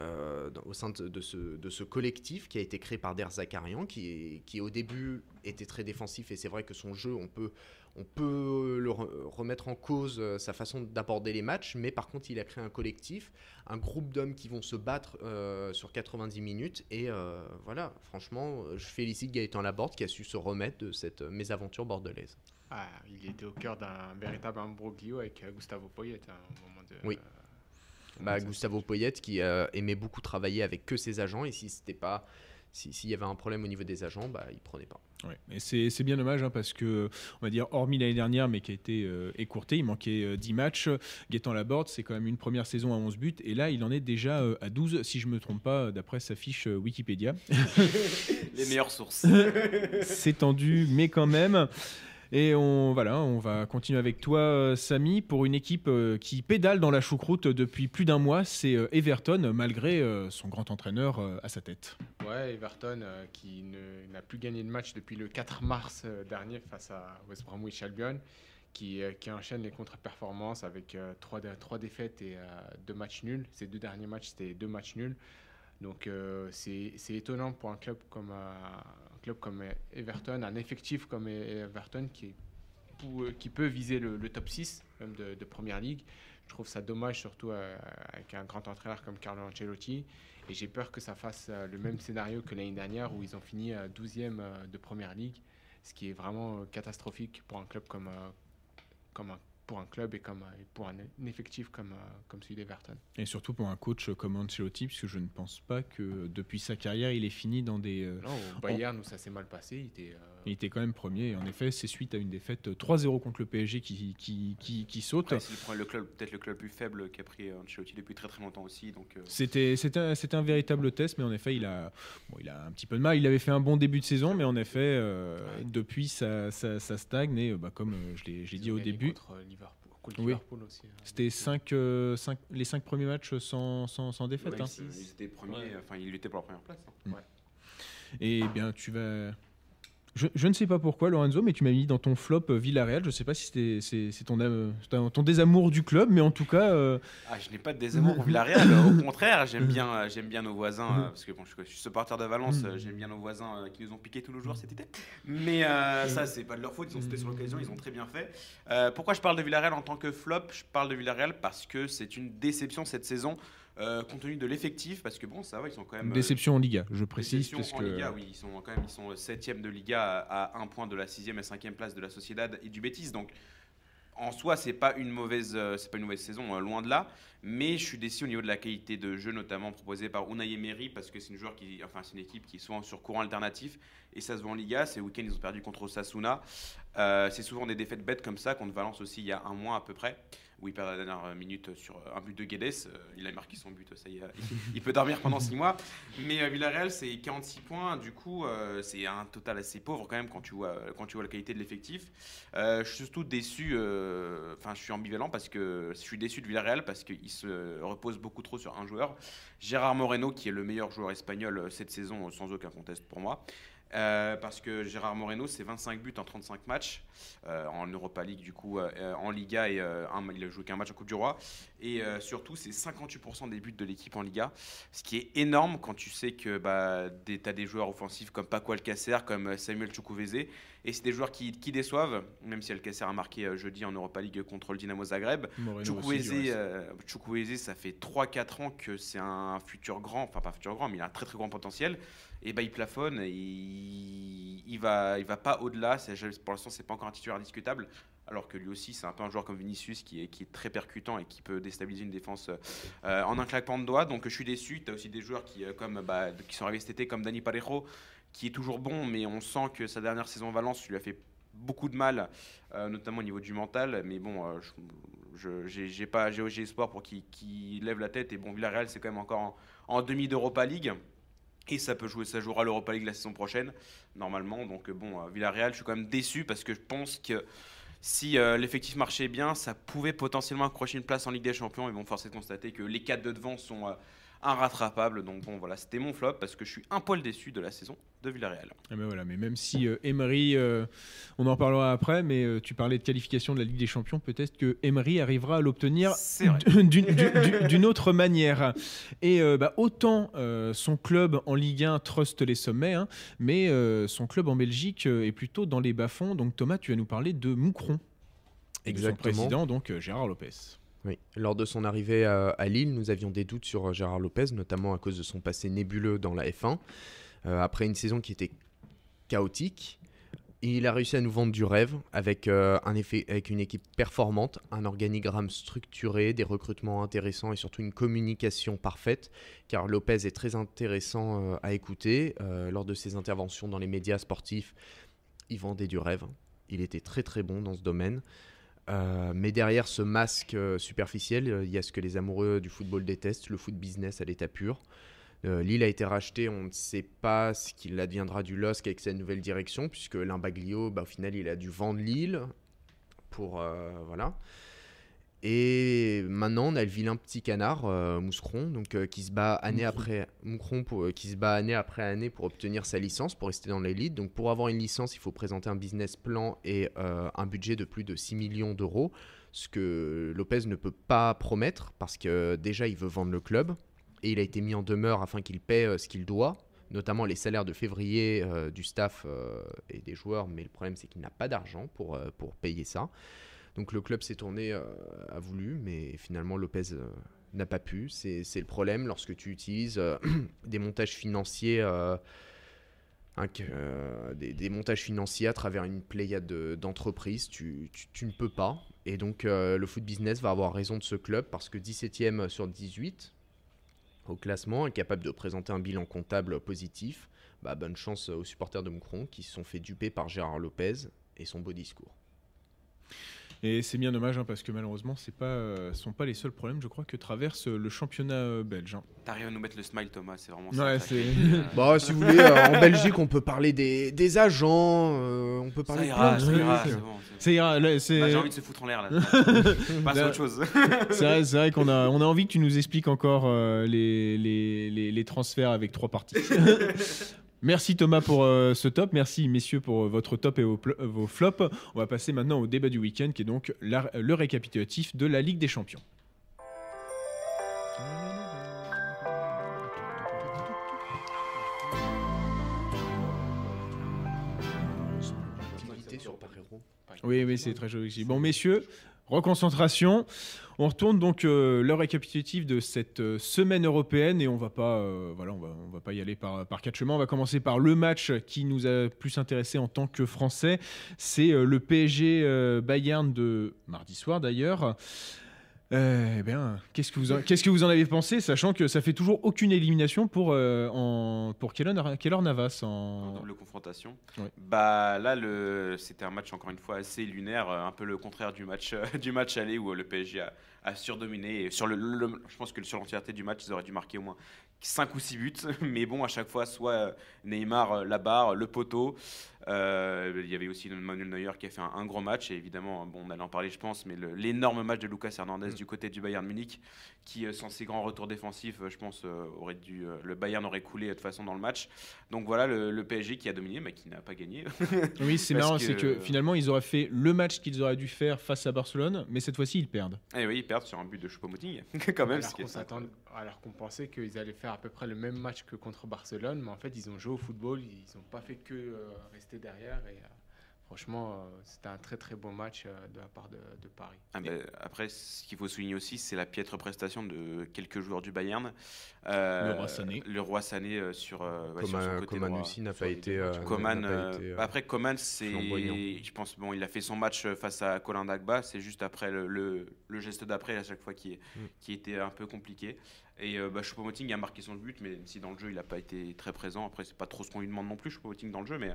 euh, au sein de, ce, collectif qui a été créé par Der Zakarian qui, qui au début était très défensif et c'est vrai que son jeu on peut, on peut le re- remettre en cause euh, sa façon d'aborder les matchs mais par contre il a créé un collectif un groupe d'hommes qui vont se battre euh, sur 90 minutes. Et euh, voilà, franchement, euh, je félicite Gaëtan Laborde qui a su se remettre de cette euh, mésaventure bordelaise. Ah, il était au cœur d'un véritable imbroglio avec euh, Gustavo Poyet à un moment de. Oui. euh, Bah, Gustavo Poyet qui euh, aimait beaucoup travailler avec que ses agents et si c'était pas si- s'il y avait un problème au niveau des agents, bah, il prenait pas. Ouais, et c'est bien dommage hein, parce que, on va dire, hormis l'année dernière, mais qui a été euh, écourtée, il manquait euh, 10 matchs. Gaëtan Laborde, c'est quand même une première saison à 11 buts, et là, il en est déjà euh, à 12, si je me trompe pas, d'après sa fiche euh, Wikipédia. (laughs) Les meilleures sources. (laughs) c'est tendu, mais quand même. Et on, voilà, on va continuer avec toi, euh, Samy, pour une équipe euh, qui pédale dans la choucroute depuis plus d'un mois. C'est euh, Everton, malgré son grand entraîneur à sa tête. Ouais, Everton qui n'a plus gagné de match depuis le 4 mars dernier face à West Bromwich Albion, qui, qui enchaîne les contre-performances avec trois, trois défaites et deux matchs nuls. Ces deux derniers matchs, c'était deux matchs nuls. Donc c'est étonnant pour un club comme, club comme Everton, un effectif comme Everton qui, peut viser le, top 6 même de, de Première Ligue. Je trouve ça dommage, surtout euh, avec un grand entraîneur comme Carlo Ancelotti. Et j'ai peur que ça fasse euh, le même scénario que l'année dernière où ils ont fini euh, 12e euh, de Première Ligue, ce qui est vraiment catastrophique pour un club comme, comme, un- pour un club et comme, euh, pour un, effectif comme, euh, comme celui d'Everton. Et surtout pour un coach comme Ancelotti, puisque je ne pense pas que depuis sa carrière, il est fini dans des... non, au Bayern, où ça s'est mal passé, il était... Il était quand même premier. en effet, c'est suite à une défaite 3-0 contre le PSG qui, qui, qui, qui saute. c'est le club, peut-être le club plus faible qui a pris Ancelotti depuis très très longtemps aussi. Donc, c'était, c'était, c'était un véritable test, mais en effet, il a, bon, il a un petit peu de mal. Il avait fait un bon début de saison, mais en effet, depuis, ça, ça, ça, stagne. Et bah, comme je l'ai, dit au début. Oui. Hein. C'était 5, euh, les 5 premiers matchs sans, sans, sans défaite. Ouais, hein. Ils étaient premiers, enfin il était pour la première place. Hein. Ouais. Et bien tu vas je, ne sais pas pourquoi, Lorenzo, mais tu m'as mis dans ton flop euh, Villarreal. Je ne sais pas si c'est ton, euh, ton désamour du club, mais en tout cas. Euh, ah, je n'ai pas de désamour pour Villarreal. (laughs) Au contraire, j'aime bien, j'aime bien nos voisins, parce que bon, je, suis supporter de Valence, mm. j'aime bien nos voisins qui nous ont piqué tous les jours cet été. Mais ça, c'est pas de leur faute, ils ont sauté sur l'occasion, ils ont très bien fait. pourquoi je parle de Villarreal en tant que flop? Je parle de Villarreal parce que c'est une déception cette saison. Euh, compte tenu de l'effectif, parce que bon, ça va, ils sont quand même. Déception en Liga, je précise. Déception en Liga, oui, ils sont quand même ils sont septième de Liga à, un point de la sixième et cinquième place de la Sociedad et du Betis. Donc, en soi, c'est pas une mauvaise, euh, c'est pas une mauvaise saison, euh, loin de là. Mais je suis déçu au niveau de la qualité de jeu, notamment proposée par Unai Emery, parce que c'est une joueur qui, enfin, c'est une équipe qui est souvent sur courant alternatif et ça se voit en Liga. Ces week-ends, ils ont perdu contre Osasuna. c'est souvent des défaites bêtes comme ça contre Valence aussi il y a un mois à peu près où il perd la dernière minute sur un but de Guedes. Euh, il a marqué son but, ça y est, il peut dormir pendant 6 mois. Mais euh, Villarreal, c'est 46 points. Du coup, euh, c'est un total assez pauvre quand même quand tu vois, quand tu vois la qualité de l'effectif. je suis surtout déçu, enfin, je suis ambivalent parce que je suis déçu de Villarreal parce qu'il se repose beaucoup trop sur un joueur. Gérard Moreno, qui est le meilleur joueur espagnol cette saison, sans aucun conteste pour moi. Euh, parce que Gérard Moreno, c'est 25 buts en 35 matchs euh, en Europa League, du coup, euh, en Liga, et il a joué qu'un match en Coupe du Roi. Et surtout, c'est 58% des buts de l'équipe en Liga, ce qui est énorme quand tu sais que bah, tu as des joueurs offensifs comme Paco Alcacer, comme Samuel Chukwueze, et c'est des joueurs qui, qui, déçoivent, même si Alcacer a marqué jeudi en Europa League contre le Dynamo Zagreb. Chukwueze, ça fait 3-4 ans que c'est un futur grand, enfin pas futur grand, mais il a un très très grand potentiel et bah, il plafonne, il, il va, il va pas au-delà. Pour l'instant, c'est pas encore un titulaire discutable. Alors que lui aussi, c'est un peu un joueur comme Vinicius qui est, très percutant et qui peut déstabiliser une défense euh, en un claquement de doigts. Donc je suis déçu. Tu as aussi des joueurs qui, euh, comme, bah, qui sont arrivés cet été, comme Dani Parejo, qui est toujours bon, mais on sent que sa dernière saison en Valence lui a fait beaucoup de mal, euh, notamment au niveau du mental. Mais bon, j'ai espoir pour qu'il lève la tête. Et bon, Villarreal, c'est quand même encore en, en demi d'Europa League. Et ça peut jouer, ça jouera l'Europa League la saison prochaine, normalement. Donc bon, euh, Villarreal, je suis quand même déçu parce que je pense que si euh, l'effectif marchait bien, ça pouvait potentiellement accrocher une place en Ligue des Champions. Ils vont forcer de constater que les quatre de devant sont euh, rattrapable Donc bon, voilà, c'était mon flop parce que je suis un poil déçu de la saison de Villarreal. Ah, mais voilà, mais même si euh, Emery, euh, on en parlera après, mais euh, tu parlais de qualification de la Ligue des Champions, peut-être que Emery arrivera à l'obtenir (laughs) d'une autre manière. Et bah, autant son club en Ligue 1 truste les sommets, hein, mais son club en Belgique est plutôt dans les bas-fonds. Donc Thomas, tu vas nous parler de Moucron. Exactement. son président, donc Gérard Lopez. Lors de son arrivée à, Lille, nous avions des doutes sur euh, Gérard Lopez, notamment à cause de son passé nébuleux dans la F1. Euh, après une saison qui était chaotique, il a réussi à nous vendre du rêve avec, euh, un effet, avec une équipe performante, un organigramme structuré, des recrutements intéressants et surtout une communication parfaite. Car Lopez est très intéressant à écouter. lors de ses interventions dans les médias sportifs, il vendait du rêve. Il était très très bon dans ce domaine. Euh, mais derrière ce masque euh, superficiel, euh, il y a ce que les amoureux du football détestent, le foot business à l'état pur. Lille a été racheté, on ne sait pas ce qu'il adviendra du LOSC avec sa nouvelle direction, puisque Limbaglio, bah, au final, il a dû vendre Lille pour... voilà. Et maintenant, on a le vilain petit canard, euh, Mouscron, donc, euh, qui, se bat année après, pour, euh, qui se bat année après année pour obtenir sa licence, pour rester dans l'élite. Donc pour avoir une licence, il faut présenter un business plan et un budget de plus de 6 millions d'euros, ce que Lopez ne peut pas promettre, parce que déjà, il veut vendre le club, et il a été mis en demeure afin qu'il paie ce qu'il doit, notamment les salaires de février du staff et des joueurs, mais le problème c'est qu'il n'a pas d'argent pour, pour payer ça. Donc le club s'est tourné, a euh, voulu, mais finalement Lopez euh, n'a pas pu. C'est le problème lorsque tu utilises euh, (clears throat) des montages financiers des, montages financiers à travers une pléiade de- d'entreprises. Tu, ne peux pas. Et donc, le foot business va avoir raison de ce club parce que 17e sur 18 au classement, incapable de présenter un bilan comptable positif. Bah, bonne chance aux supporters de Moucron qui se sont fait duper par Gérard Lopez et son beau discours. Et c'est bien dommage hein, parce que malheureusement, ce ne sont pas les seuls problèmes, je crois, que traverse euh, le championnat euh, belge. hein. T'arrives à nous mettre le smile, Thomas, c'est vraiment Ouais, ça. (laughs) Euh, Bah, si vous voulez, euh, en Belgique, on peut parler des, des agents, euh, on peut ça parler de ira, de ça ira, c'est bon. c'est- C'est là, c'est- Bah, J'ai envie de se foutre en l'air là. (laughs) Passe à autre chose. c'est vrai, c'est vrai qu'on a, (laughs) on a envie que tu nous expliques encore euh, les, les, les- les transferts avec trois parties. Merci Thomas pour euh, ce top. Merci messieurs pour euh, votre top et vos, euh, vos flops. On va passer maintenant au débat du week-end qui est donc la- le récapitulatif de la Ligue des Champions. Oui, oui, c'est très joli. aussi. Bon, messieurs, reconcentration. On retourne donc euh, le de cette euh, semaine européenne et on va pas, euh, voilà, on va, pas y aller par, par quatre chemins. On va commencer par le match qui nous a plus intéressé en tant que Français. C'est euh, le PSG Bayern de mardi soir d'ailleurs. Eh bien, qu'est-ce que vous en, qu'est-ce que vous en avez pensé, sachant que ça fait toujours aucune élimination pour euh, en, pour Keylor Keylor Navas en en, double confrontation. Bah là, le... c'était un match encore une fois assez lunaire, un peu le contraire du match (laughs) du match aller où le PSG a, a surdominé. Et sur le, le- je pense que sur l'entièreté du match, ils auraient dû marquer au moins 5 ou 6 buts. (laughs) Mais bon, à chaque fois, soit euh, Neymar, euh, la barre, le poteau. Euh, il y avait aussi Manuel Neuer qui a fait un, un gros match. Et évidemment, bon, on allait en parler, je pense, mais l'énorme match de Lucas Hernandez Mm. du côté du Bayern Munich, qui, euh, sans ses grands retours défensifs, euh, je pense, euh, aurait dû, euh, le Bayern aurait coulé de toute façon dans le match. Donc voilà, le, le PSG qui a dominé, mais qui n'a pas gagné. (laughs) Oui, c'est marrant, que- c'est que finalement, ils auraient fait le match qu'ils auraient dû faire face à Barcelone, mais cette fois-ci, ils perdent. Et oui, ils perdent sur un but de Choupo-Moting, (laughs) quand même. alors qu'on s'attend- alors qu'on pensait qu'ils allaient faire à peu près le même match que contre Barcelone, mais en fait ils ont joué au football, ils n'ont pas fait que euh, rester derrière et euh, franchement euh, c'était un très très bon match euh, de la part de, de Paris. Ah ben, après, ce qu'il faut souligner aussi, c'est la piètre prestation de quelques joueurs du Bayern. Euh, Le roi Sané. Le roi Sané sur, ouais, sur son Coman, côté Coman droit. aussi n'a pas été. euh, n'a Coman, pas été, euh, après Coman, c'est, je pense, bon, il a fait son match face à Colin Dagba. C'est juste après le, le- le geste d'après à chaque fois qui, Mm. qui était un peu compliqué. Et euh, bah, Choupo-Moting a marqué son but, mais même si dans le jeu il n'a pas été très présent. Après, c'est pas trop ce qu'on lui demande non plus, Choupo-Moting dans le jeu, mais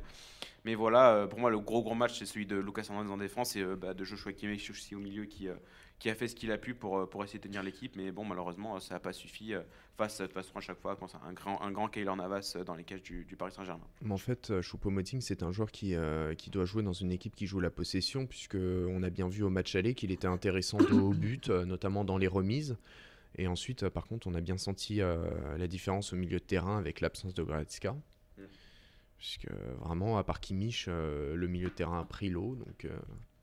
mais voilà, euh, pour moi, le gros gros match, c'est celui de Lucas Hernandez en défense et euh, bah, de Joshua Kimmich au milieu qui, euh, qui a fait ce qu'il a pu pour, pour essayer de tenir l'équipe. Mais bon, malheureusement, ça n'a pas suffi face, façon, à chaque fois, quand c'est un grand, un grand Keylor Navas dans les cages du, du Paris Saint-Germain. Mais en fait, Choupo-Moting, c'est un joueur qui, qui doit jouer dans une équipe qui joue la possession, puisque on a bien vu au match aller qu'il était intéressant haut but, notamment dans les remises. Et ensuite, euh, par contre, on a bien senti euh, la différence au milieu de terrain avec l'absence de Goretzka. Mm. Puisque vraiment, à part Kimmich, euh, le milieu de terrain a pris l'eau. Donc,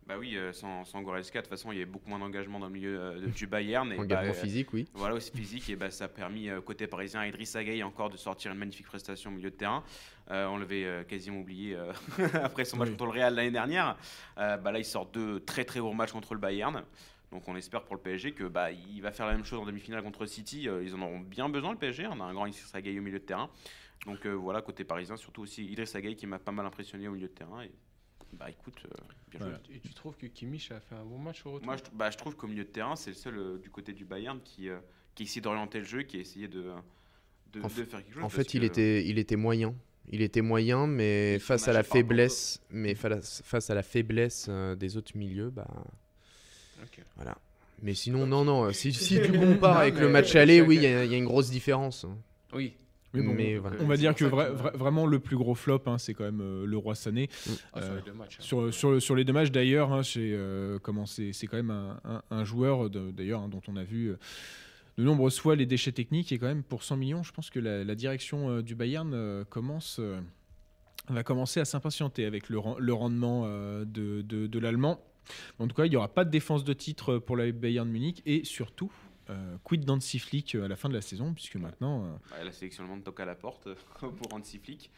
Bah oui, sans, sans Goretzka, de toute façon, il y avait beaucoup moins d'engagement dans le milieu euh, du Bayern. Et engagement bah, physique, oui. Voilà, aussi physique, et bah, ça a permis euh, côté parisien à Idriss Gueye encore de sortir une magnifique prestation au milieu de terrain. Euh, on l'avait quasiment oublié (laughs) après son match Oui. contre le Real l'année dernière. Bah, là, il sort deux très très gros matchs contre le Bayern. Donc on espère pour le PSG que bah, il va faire la même chose en demi-finale contre City. Euh, ils en auront bien besoin le PSG. On a un grand Idriss Gueye au milieu de terrain. Donc euh, voilà, côté parisien, surtout aussi Idriss Gueye qui m'a pas mal impressionné au milieu de terrain. Et, bah écoute, euh, bien joué. Et tu trouves que Kimmich a fait un bon match au retour Moi, je, bah, je trouve qu'au milieu de terrain, c'est le seul euh, du côté du Bayern qui, euh, qui essaie d'orienter le jeu, qui a essayé de, de, En de faire quelque chose. En fait, il, que- était, il était moyen. Il était moyen, mais face à la faiblesse, mais fa- face à la faiblesse euh, des autres milieux, bah Voilà. Mais sinon, non, non. Si, si (laughs) tu compares avec mais le match aller, oui, il y, a il y a une grosse différence. Oui. Mais bon, Mais on- voilà. on va dire que vra- vra- vraiment le plus gros flop, hein, c'est quand même euh, le roi Sané. Ah, sur Euh, les deux matchs. hein. Sur, sur, sur les deux matchs d'ailleurs, hein, c'est euh, comment c'est c'est quand même un, un- un joueur d'ailleurs hein, dont on a vu euh, de nombreuses fois les déchets techniques et quand même pour 100 millions, je pense que la, la direction euh, du Bayern euh, commence euh, va commencer à s'impatienter avec le, le rendement euh, de, de- de l'allemand. En tout cas, il n'y aura pas de défense de titre pour la Bayern Munich et surtout euh, quid d'Hansi Flick à la fin de la saison puisque maintenant euh, bah, la sélection allemande toque à la porte (laughs) pour Hansi Flick.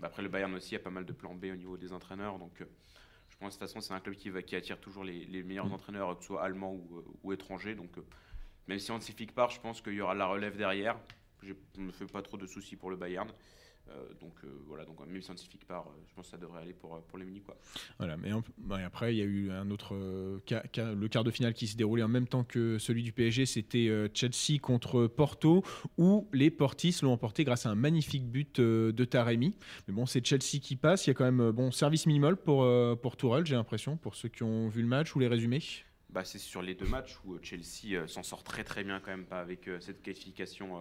Bah, après, le Bayern aussi a pas mal de plans B au niveau des entraîneurs. Donc, euh, je pense de toute façon, c'est un club qui, va, qui attire toujours les, les meilleurs Mm. entraîneurs, que ce soit allemands ou, euh, ou étrangers. Donc, euh, même si Hansi Flick part, je pense qu'il y aura la relève derrière. Je ne me fais pas trop de soucis pour le Bayern. Euh, donc euh, voilà, donc même scientifique part, euh, je pense que ça devrait aller pour, euh, pour les Munichois. Voilà, mais en- ouais, après, il y a eu un autre euh, ca- ca- le quart de finale qui s'est déroulé en même temps que celui du PSG. C'était euh, Chelsea contre Porto, où les Portis l'ont emporté grâce à un magnifique but euh, de Taremi. Mais bon, c'est Chelsea qui passe. Il y a quand même bon service minimal pour euh, pour Tourelle, j'ai l'impression, pour ceux qui ont vu le match ou les résumés. Bah, c'est sur les deux matchs où Chelsea euh, s'en sort très très bien quand même pas avec euh, cette qualification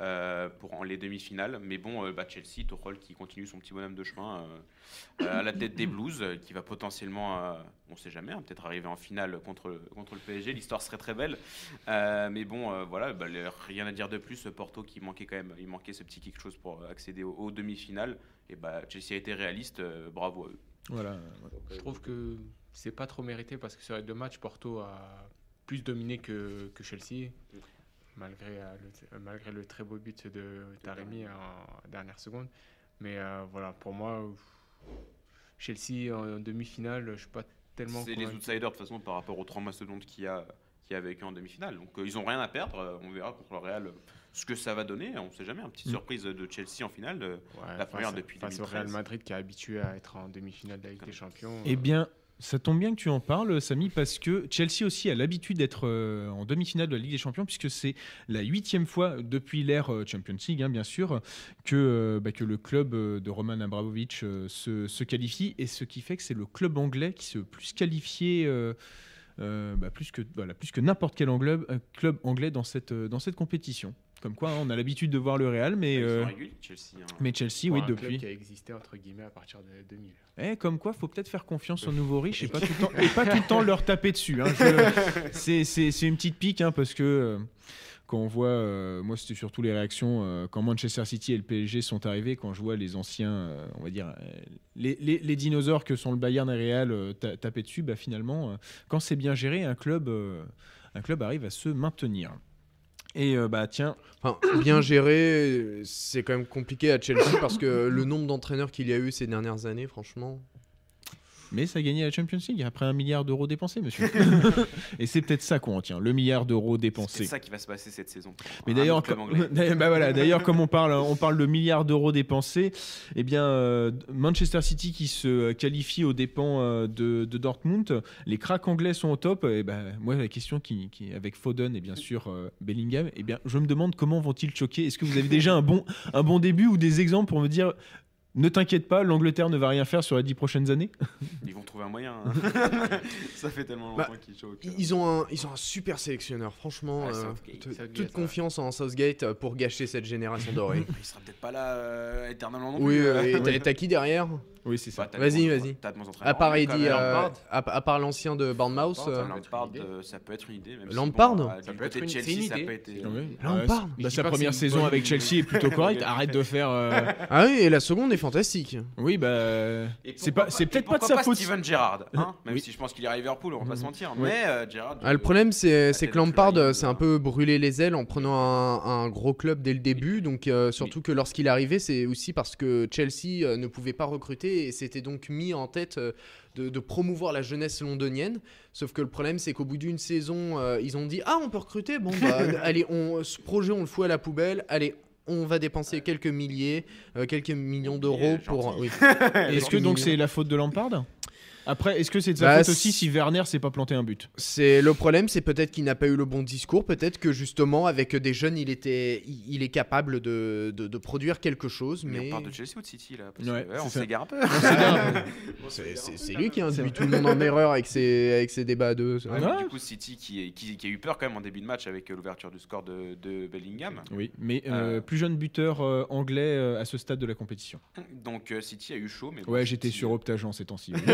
euh, pour en- les demi-finales. Mais bon, euh, bah, Chelsea, Tuchel qui continue son petit bonhomme de chemin euh, euh, à la tête des Blues, euh, qui va potentiellement, euh, on sait jamais, hein, peut-être arriver en finale contre, contre le PSG. L'histoire serait très belle. Euh, mais bon, euh, voilà, bah, rien à dire de plus. Porto qui manquait quand même, il manquait ce petit quelque chose pour accéder aux, aux demi-finales. Et bah, Chelsea a été réaliste, euh, bravo à eux. Voilà. Je trouve que c'est pas trop mérité parce que sur les deux matchs, Porto a plus dominé que, que Chelsea, malgré, euh, le, malgré le très beau but de Taremi en dernière seconde. Mais euh, voilà, pour moi, euh, Chelsea en demi-finale, je suis pas tellement. C'est les outsiders de toute façon par rapport aux trois mastodontes qu'il y a, qu'il y a eux en demi-finale. Donc euh, ils n'ont rien à perdre. Euh, on verra contre le Real euh, ce que ça va donner. On ne sait jamais. Une petite Mm. surprise de Chelsea en finale. Ouais, la première face- depuis face au 2013. Real Madrid qui est habitué à être en demi-finale de la Ligue des Champions. Eh euh, bien, ça tombe bien que tu en parles, Samy, parce que Chelsea aussi a l'habitude d'être euh, en demi-finale de la Ligue des Champions, puisque c'est la huitième fois depuis l'ère euh, Champions League, hein, bien sûr, que, euh, bah, que le club de Roman Abramovich se, qualifie, et ce qui fait que c'est le club anglais qui se plus qualifié. bah, plus que, voilà, plus que n'importe quel club anglais dans cette, dans cette compétition. Comme quoi, hein, on a l'habitude de voir le Real, mais, euh, réguliers, Chelsea. hein. mais Chelsea, oui, un club depuis. qui a existé entre guillemets à partir de 2000. Eh, comme quoi, faut peut-être faire confiance aux nouveaux riches et pas tout le temps, et pas tout le, (laughs) temps leur taper dessus. hein. C'est- C'est c'est une petite pique hein, parce que euh, quand on voit, euh, moi c'était surtout les réactions euh, quand Manchester City et le PSG sont arrivés, quand je vois les anciens, euh, on va dire, euh, les, les- les dinosaures que sont le Bayern et Real euh, ta- taper dessus, bah, finalement, euh, quand c'est bien géré, un club, euh, un club arrive à se maintenir. Et euh, bah tiens, bien géré, c'est quand même compliqué à Chelsea parce que le nombre d'entraîneurs qu'il y a eu ces dernières années, franchement. Mais ça a gagné la Champions League après un milliard d'euros dépensés, monsieur. (laughs) et c'est peut-être ça qu'on retient, le milliard d'euros C'est dépensés. ça qui va se passer cette saison. Mais (laughs) d'ailleurs, bah voilà, d'ailleurs, comme on parle, on parle de milliards d'euros dépensés, eh bien, euh, Manchester City qui se qualifie aux dépens euh, de, de Dortmund, les cracks anglais sont au top. Et ben, moi, la question qui, avec Foden et bien sûr euh, Bellingham, eh bien, je me demande comment vont-ils choquer. Est-ce que vous avez déjà un bon, un bon début ou des exemples pour me dire ne t'inquiète pas, l'Angleterre ne va rien faire sur les dix prochaines années (laughs) Ils vont trouver un moyen. hein. (laughs) ça fait tellement longtemps Bah, qu'ils choquent. Ils ont un, ils ont un super sélectionneur, franchement. Ouais, euh, Southgate. t- Southgate, toute ouais. confiance en Southgate euh, pour gâcher cette génération dorée. Il sera peut-être pas là euh, éternellement non oui, euh, et t'as- t'as qui derrière? Oui, c'est Bah, t'as Vas-y, vas-y. t'as de bons À part Eddie, même. euh, Lampard. à, à part l'ancien de Bournemouth. Lampard, euh, ça peut être Lampard, une idée. euh, ça peut être une idée. même Lampard bon, euh, Ça peut être une- Chelsea, ça peut être. Oui. Lampard. Bah, sa première saison avec. Chelsea est plutôt (laughs) correcte. Arrête de faire. euh, (laughs) Ah oui, et la seconde est fantastique. Oui, bah. C'est peut-être pas de sa faute. Steven Gerrard, hein, même Oui. si je pense qu'il est à Liverpool, on va pas se mentir. Mais euh, Gerrard. Ah, le euh, problème, c'est que Lampard euh, s'est un euh. peu brûlé les ailes en prenant un, gros club dès le début. Donc, euh, surtout que lorsqu'il est arrivé, c'est aussi parce que Chelsea euh, ne pouvait pas recruter et s'était donc mis en tête euh, de, de promouvoir la jeunesse londonienne. Sauf que le problème, c'est qu'au bout d'une saison, euh, ils ont dit Ah, on peut recruter Bon, bah, (laughs) allez, on, ce projet, on le fout à la poubelle. Allez, on va dépenser quelques milliers, euh, quelques millions d'euros pour. oui. (laughs) Est-ce que donc c'est la faute de Lampard? Après, est-ce que c'est de sa Bah, faute aussi si Werner s'est pas planté un but C'est le problème, c'est peut-être qu'il n'a pas eu le bon discours, peut-être que justement avec des jeunes, il était, il, il est capable de, de, de produire quelque chose, Mais mais on parle de Chelsea ou de City là parce Ouais, que, (laughs) ouais, c'est On s'égare un peu. c'est lui qui a induit tout le monde en erreur avec ses, avec ses débats à deux. Ouais, Ouais. mais Du coup, City qui, qui, qui a eu peur quand même en début de match avec l'ouverture du score de, de Bellingham. Oui, mais euh, Euh. plus jeune buteur euh, anglais euh, à ce stade de la compétition. Donc euh, City a eu chaud. Mais bon, Ouais, j'étais City, sur Optageant ces temps-ci. (laughs)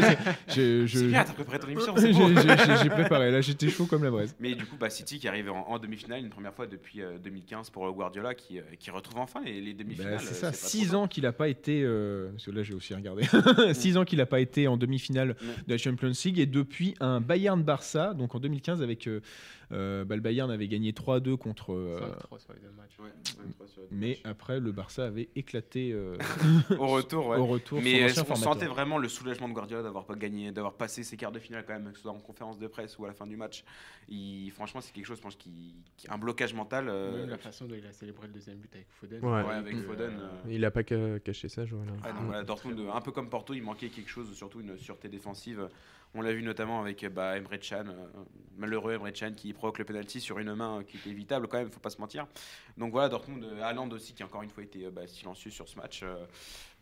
(laughs) Je- je- C'est bien, t'as préparé ton émission. J'ai c'est préparé, là j'étais chaud comme la braise. Mais du coup, bah, City qui arrive en, en demi-finale une première fois depuis euh, 2015 pour euh, Guardiola qui, euh, qui retrouve enfin les, les demi-finales. Bah, c'est euh, ça, pas trop 6 tard. ans qu'il n'a pas été. euh, parce que là j'ai aussi regardé. 6 (laughs) ans qu'il n'a pas été en demi-finale de la Champions League et depuis un Bayern Barça, donc en 2015 avec, euh, Euh, bah, le Bayern avait gagné 3-2 contre. euh, 5-3 sur les deux matchs. Ouais, 23 sur les deux mais matchs. après, le Barça avait éclaté (laughs) euh, au retour, ouais. au retour. Mais on formateur. sentait vraiment le soulagement de Guardiola d'avoir pas gagné, d'avoir passé ses quarts de finale quand même, que ce soit en conférence de presse ou à la fin du match? Il, franchement, c'est quelque chose, je pense, qui, qui- un blocage mental. euh, la façon dont il a célébré le deuxième but avec Foden. Ouais. ouais, avec Euh, Foden. euh, Il a pas ca- caché ça, Joël. Ah non, voilà, Dortmund, un peu comme Porto, il manquait quelque chose, surtout une sûreté défensive. On l'a vu notamment avec bah, Emre Can, euh, malheureux Emre Can qui provoque le penalty sur une main euh, qui était évitable quand même, faut pas se mentir. Donc voilà, Dortmund, euh, Haaland aussi qui a encore une fois été euh, bah, silencieux sur ce match. euh,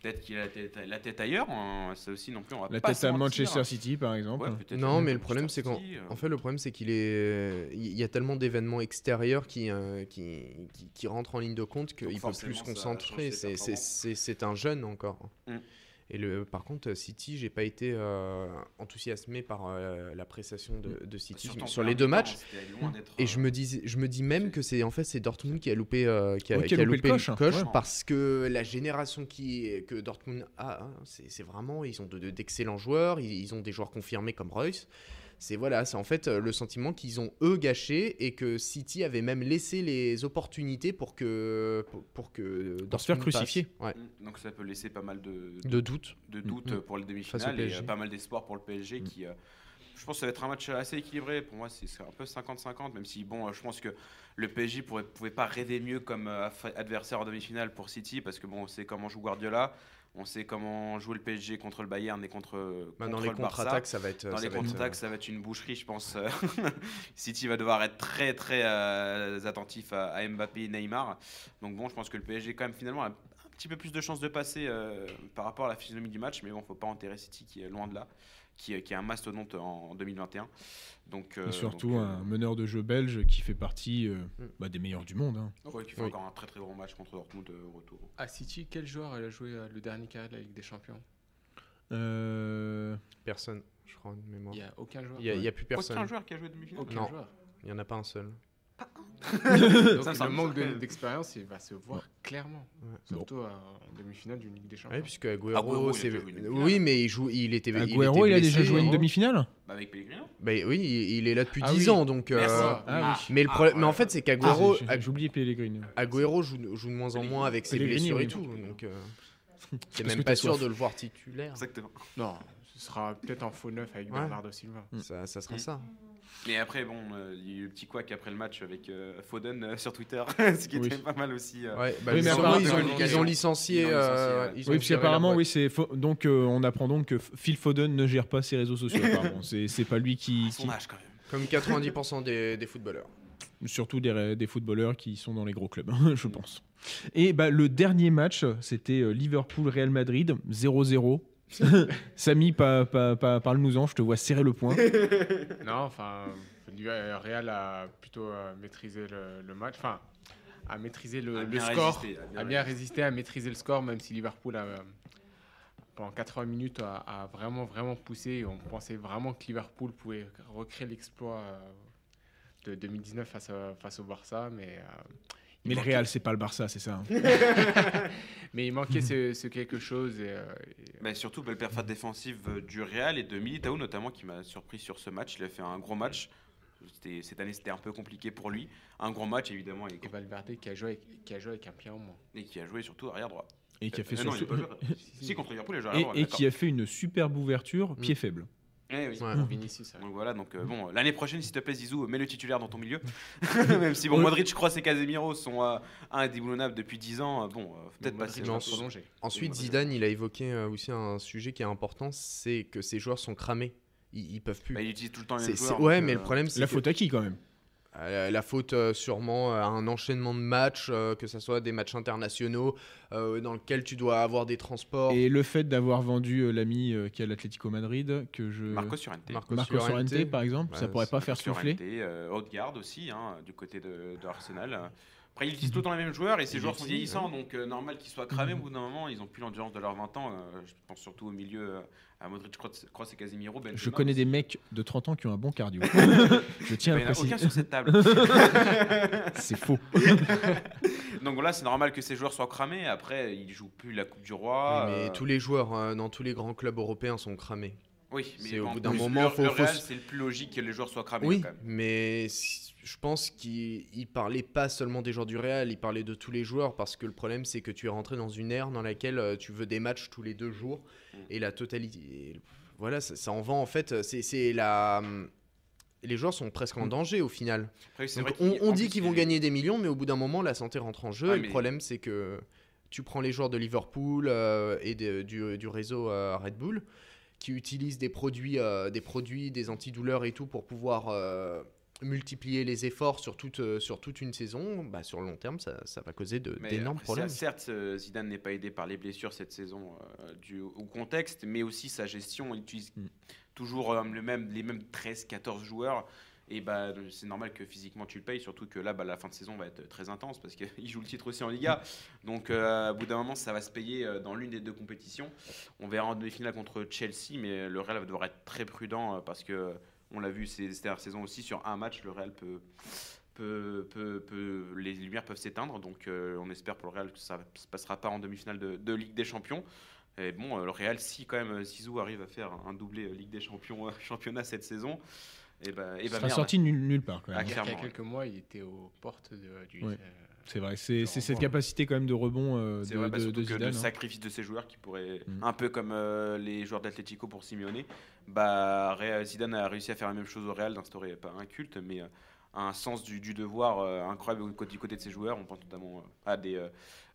Peut-être qu'il a la tête, la tête ailleurs, hein, ça aussi non plus. On va La pas tête se à mentir. Manchester City, par exemple. Ouais, Non, mais le problème, c'est qu'en en fait, le problème, c'est qu'il est, il y a tellement d'événements extérieurs qui, euh, qui, qui, qui rentrent en ligne de compte qu'il peut plus se concentrer. c'est un jeune encore. Mm. Et le, par contre, City, j'ai pas été euh, enthousiasmé par euh, la prestation de, de City sur les deux matchs. Et je euh, me dis, je me dis même que c'est en fait c'est Dortmund qui a loupé, euh, qui a, Oui, qui a qui a loupé loupé le le coche, ouais. parce que la génération qui que Dortmund a, hein, c'est vraiment ils ont de- de- d'excellents joueurs, ils, ils ont des joueurs confirmés comme Reus. C'est voilà, c'est en fait euh, le sentiment qu'ils ont eux gâché et que City avait même laissé les opportunités pour que pour, pour que Pour se faire crucifier. Ouais. mm, Donc ça peut laisser pas mal de, De doute. de doutes Mm. pour les demi-finales et euh, pas mal d'espoir pour le PSG Mm. qui. euh, je pense que ça va être un match assez équilibré. Pour moi, c'est un peu 50-50, même si, bon, je pense que le PSG pourrait, pouvait pas rêver mieux comme adversaire en demi-finale pour City, parce que, bon, on sait comment joue Guardiola, on sait comment joue le PSG contre le Bayern et contre, Bah, dans contre les le Barça. contre-attaques, ça va être Dans ça les être, contre-attaques, euh, ça va être une boucherie, je pense. (laughs) City va devoir être très, très euh, attentif à, à Mbappé et Neymar. Donc bon, je pense que le PSG, quand même, finalement, a un petit peu plus de chances de passer euh, par rapport à la physionomie du match. Mais bon, faut pas enterrer City, qui est loin de là, qui, est- qui est un mastodonte en, en 2021. Donc, euh, Et surtout donc, euh, un meneur de jeu belge qui fait partie euh, Mm. bah, des meilleurs du monde. hein. ouais, qui fait Oui. encore un très très gros match contre Dortmund euh, au retour. À City, quel joueur elle a joué euh, le dernier carré de la Ligue des Champions? Euh, personne, je crois de mémoire. Il n'y a aucun joueur. Il y a, plus Aucun personne. joueur qui a joué demi-finale? Aucun Non. joueur. Il y en a pas un seul. (laughs) Donc Ça, ça le manque de- d'expérience, il va se voir clairement. Ouais. Surtout en demi-finale d'une Ligue des Champions. Ouais, puisque Agüero, Agüero, il a c'est déjà joué une demi-finale. oui, mais il joue, il était. Agüero, il, était a déjà blessé. joué une demi-finale Bah, avec Pellegrino Bah oui, il, il est là depuis Ah 10 oui. ans, donc. euh, Merci. Ah oui. Mais le Ah, problème, mais en fait, c'est Ah, qu'Agüero, j'ai- j'ai oublié Pellegrini. Agüero joue, joue de moins en moins avec ses Pellegrini, blessures oui. et tout, donc. euh, (laughs) c'est Parce que même t'as pas sûr soif. de le voir titulaire. Exactement. Non, ce sera peut-être en faux neuf avec Ouais. Bernardo Silva. Ça, ça sera Mm. ça. Mais après, bon, euh, il y a eu le petit couac après le match avec euh, Foden euh, sur Twitter, (laughs) ce qui Oui. était pas mal aussi. euh. Ouais, bah, Oui, mais sûrement, apparemment, ils, ont, ils ont ils ont licencié, licencié. ils ont euh, licencié, ils ont Oui, qu'apparemment, boîte. oui, c'est donc euh, on apprend donc que Phil Foden ne gère pas ses réseaux sociaux. apparemment. c'est pas lui qui, son âge quand même. Comme 90% des, des footballeurs. surtout des, des footballeurs qui sont dans les gros clubs, je pense. Et bah, le dernier match, c'était Liverpool-Real Madrid, 0-0. (laughs) Samy, pas, pas, pas, parle-nous-en, je te vois serrer le poing. (laughs) Non, enfin, le Real a plutôt euh, maîtrisé le, le match. Enfin, a maîtrisé le, A le bien score. résisté, a bien a bien résisté à maîtriser le score, même si Liverpool a, euh, pendant 80 minutes a, a vraiment vraiment poussé. Et on pensait vraiment que Liverpool pouvait recréer l'exploit euh, de 2019 face, à- face au Barça, mais euh, Mais le Real, c'est pas le Barça, c'est ça. hein. (laughs) mais il manquait ce, ce quelque chose. Et, euh, et- Mais surtout, belle performance défensive euh, du Real et de Militao notamment qui m'a surpris sur ce match. Il a fait un gros match. Cette année, c'était un peu compliqué pour lui. Un gros match, évidemment, et, et Valverde qui a joué avec, qui a joué avec un pied en moins. et qui a joué surtout arrière droit. Et qui a fait Euh, non, il a surtout- pas (laughs) joué- Si, contre Liverpool, il a joué et, arrière droit. et qui a fait une superbe ouverture, pied faible. Eh oui. Ouais. Pour Vinicius, ouais. Donc voilà, donc euh, bon, l'année prochaine, s'il te plaît, Zizou, mets le titulaire dans ton milieu. (laughs) Même si bon, Modric, Kroos et Casemiro sont euh, indéboulonnables depuis 10 ans, euh, bon, euh, peut-être non, va sur- prolonger. Ensuite, Zidane, il a évoqué euh, aussi un sujet qui est important, c'est que ces joueurs sont cramés. Ils, ils peuvent plus. Bah, il utilise tout le temps les joueurs. ouais, mais euh, le problème, c'est La que- faute à qui quand même? Euh, la faute euh, sûrement à un enchaînement de matchs, euh, que ce soit des matchs internationaux euh, dans lesquels tu dois avoir des transports. Et le fait d'avoir vendu euh, l'ami euh, qui est à l'Atlético Madrid, que je. Marcos Marcos Llorente. Llorente, par exemple, ça pourrait pas faire souffler. euh, Odegaard aussi, hein, du côté de, de Arsenal. Après, ils utilisent tout le temps les mêmes joueurs et ces joueurs sont vieillissants, donc euh, normal qu'ils soient cramés au bout d'un moment. Ils ont plus l'endurance de leurs 20 ans. euh, je pense surtout au milieu euh, à Modric, Kroos Kroos et Casemiro. Benzema Je connais aussi. des mecs de 30 ans qui ont un bon cardio. (laughs) je tiens Bah, à Il n'y en a préciser. aucun sur cette table. (laughs) C'est faux. (laughs) donc voilà, c'est normal que ces joueurs soient cramés. Après, ils jouent plus la Coupe du Oui, Roi. mais euh, tous les joueurs euh, dans tous les grands clubs européens sont cramés. Oui, mais au bout d'un moment, le, faut- le Real, c'est le plus logique que les joueurs soient cramés oui, quand même. mais si- je pense qu'il il parlait pas seulement des joueurs du Real, il parlait de tous les joueurs parce que le problème c'est que tu es rentré dans une ère dans laquelle euh, tu veux des matchs tous les deux jours Mm. et la totalité. et voilà, ça, ça en vend en fait. C'est la. Les joueurs sont presque en Mm. danger au final. Donc, on, dit qu'ils il vont gagner des millions, mais au bout d'un moment, la santé rentre en jeu. Ouais, et mais- le problème, c'est que tu prends les joueurs de Liverpool euh, et de- du, du réseau euh, Red Bull qui utilisent des produits, euh, des produits, des antidouleurs et tout pour pouvoir multiplier les efforts sur toute, euh, sur toute une saison. Bah, sur le long terme, ça, ça va causer d'énormes après, problèmes. ça, Certes, euh, Zidane n'est pas aidé par les blessures cette saison euh, dû au contexte, mais aussi sa gestion. Il utilise Mm. toujours euh, le même, les mêmes 13-14 joueurs. Et bah, c'est normal que physiquement tu le payes, surtout que là, bah, la fin de saison va être très intense parce qu'il (laughs) joue le titre aussi en Liga. Donc, euh, au bout d'un moment, ça va se payer euh, dans l'une des deux compétitions. On verra en demi-finale contre Chelsea, mais le Real va devoir être très prudent euh, parce que on l'a vu ces ces dernières saisons aussi, sur un match, le Real peut, peut, peut- peut- les lumières peuvent s'éteindre. Donc euh, on espère pour le Real que ça ne se passera pas en demi-finale de, de Ligue des Champions. Et bon, euh, le Real, si quand même euh, Zizou arrive à faire un doublé Ligue des Champions euh, (laughs) championnat cette saison, et ben et Il bah sera merde. sorti nulle, nulle part quand même. Ah, Il y a quelques mois, il était aux portes de- du. Ouais. C'est vrai, c'est cette capacité quand même de rebond euh, C'est de, vrai, bah, de- surtout de que Zidane. le hein. sacrifice de ces joueurs qui pourraient, Mm. un peu comme euh, les joueurs d'Atletico pour Simeone, bah, Zidane a réussi à faire la même chose au Real, d'instaurer pas un culte, mais euh, un sens du, du devoir euh, incroyable du côté, du côté de ses joueurs. On pense notamment euh, à des euh,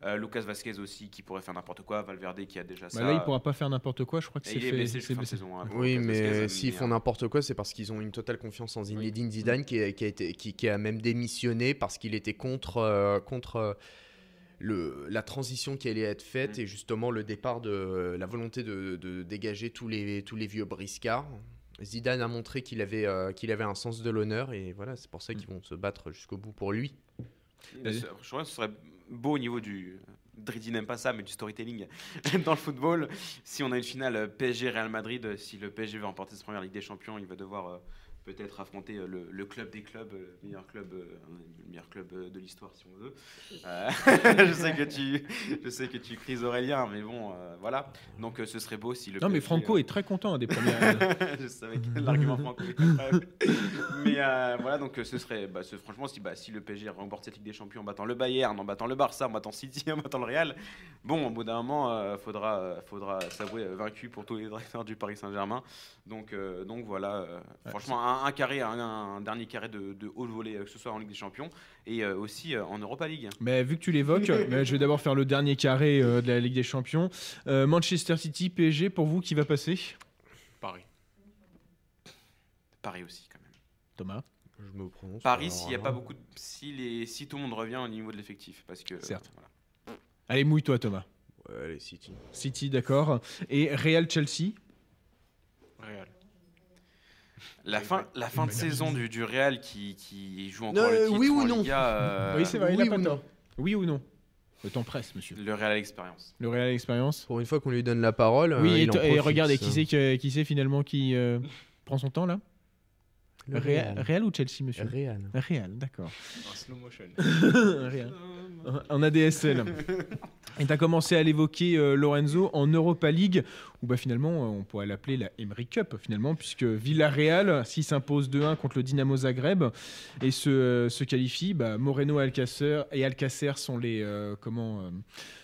euh, Lucas Vasquez aussi qui pourrait faire n'importe quoi, Valverde qui a déjà Bah ça. là, il pourra pas faire n'importe quoi. Je crois que c'est fait. saison. hein, Oui, Lucas mais s'ils font n'importe quoi, c'est parce qu'ils ont une totale confiance en Zinedine Zidane qui, a- qui a été, qui, qui a même démissionné parce qu'il était contre, euh, contre euh, le, la transition qui allait être faite Mm. et justement le départ de la volonté de, de dégager tous les, tous les vieux briscards. Zidane a montré qu'il avait, euh, qu'il avait un sens de l'honneur et voilà, c'est pour ça qu'ils vont se battre jusqu'au bout pour lui. Je crois que ce serait beau au niveau du. Dridi n'aime pas ça, mais du storytelling (laughs) dans le football. Si on a une finale PSG-Real Madrid, si le PSG veut remporter sa première Ligue des Champions, il va devoir euh, peut-être affronter euh, le, le club des clubs, euh, meilleur club, euh, le meilleur club de l'histoire, si on veut. Euh, (laughs) je sais que tu, je sais que tu crises Aurélien, mais bon, euh, voilà. Donc ce serait beau si le. Non, mais PSG, Franco euh, est très content des (laughs) premières. je savais que (laughs) l'argument franco était. Mais voilà, donc ce serait, bah, ce- franchement, si, bah, si le PSG remporte cette Ligue des Champions en battant le Bayern, en battant le Barça, en battant City, en battant le Real, bon, au bout d'un moment, faudra, faudra s'avouer vaincu pour tous les directeurs du Paris Saint-Germain. Donc, donc voilà, franchement, un, un carré, un, un dernier carré de, de haut volet, euh, que ce soit en Ligue des Champions et euh, aussi euh, en Europa League. Mais vu que tu l'évoques, (laughs) mais je vais d'abord faire le dernier carré euh, de la Ligue des Champions. Euh, Manchester City, PSG, pour vous, qui va passer? Paris. Paris aussi, quand même. Thomas? Je me prononce. Paris, s'il y a là. pas beaucoup, de, si, les, si tout le monde revient au niveau de l'effectif, parce que Certes. voilà. Allez, mouille-toi, Thomas. Ouais, allez, City. City, d'accord. Et Real Chelsea? Real. La Il fin, la il fin de saison du, du Real qui, qui joue encore le euh, titre oui ou en non Liga, euh, Oui, c'est vrai, il oui pas ou non. Oui ou non Le temps presse, monsieur. Le Real a l'expérience. Le Real expérience Pour une fois qu'on lui donne la parole. Oui, euh, et, il en to- et profite. regardez, qui c'est que- qui c'est finalement qui euh, prend son temps là? Le Real, Real. Real ou Chelsea, monsieur? Real. Real, d'accord. En slow motion. (laughs) (laughs) Real. En ADSL. Et tu as commencé à l'évoquer, euh, Lorenzo, en Europa League, où bah, finalement, euh, on pourrait l'appeler la Emery Cup, finalement, puisque Villarreal, s'il s'impose 2-1 contre le Dynamo Zagreb et se, euh, se qualifie, bah, Moreno Alcacer et Alcacer sont les, comment,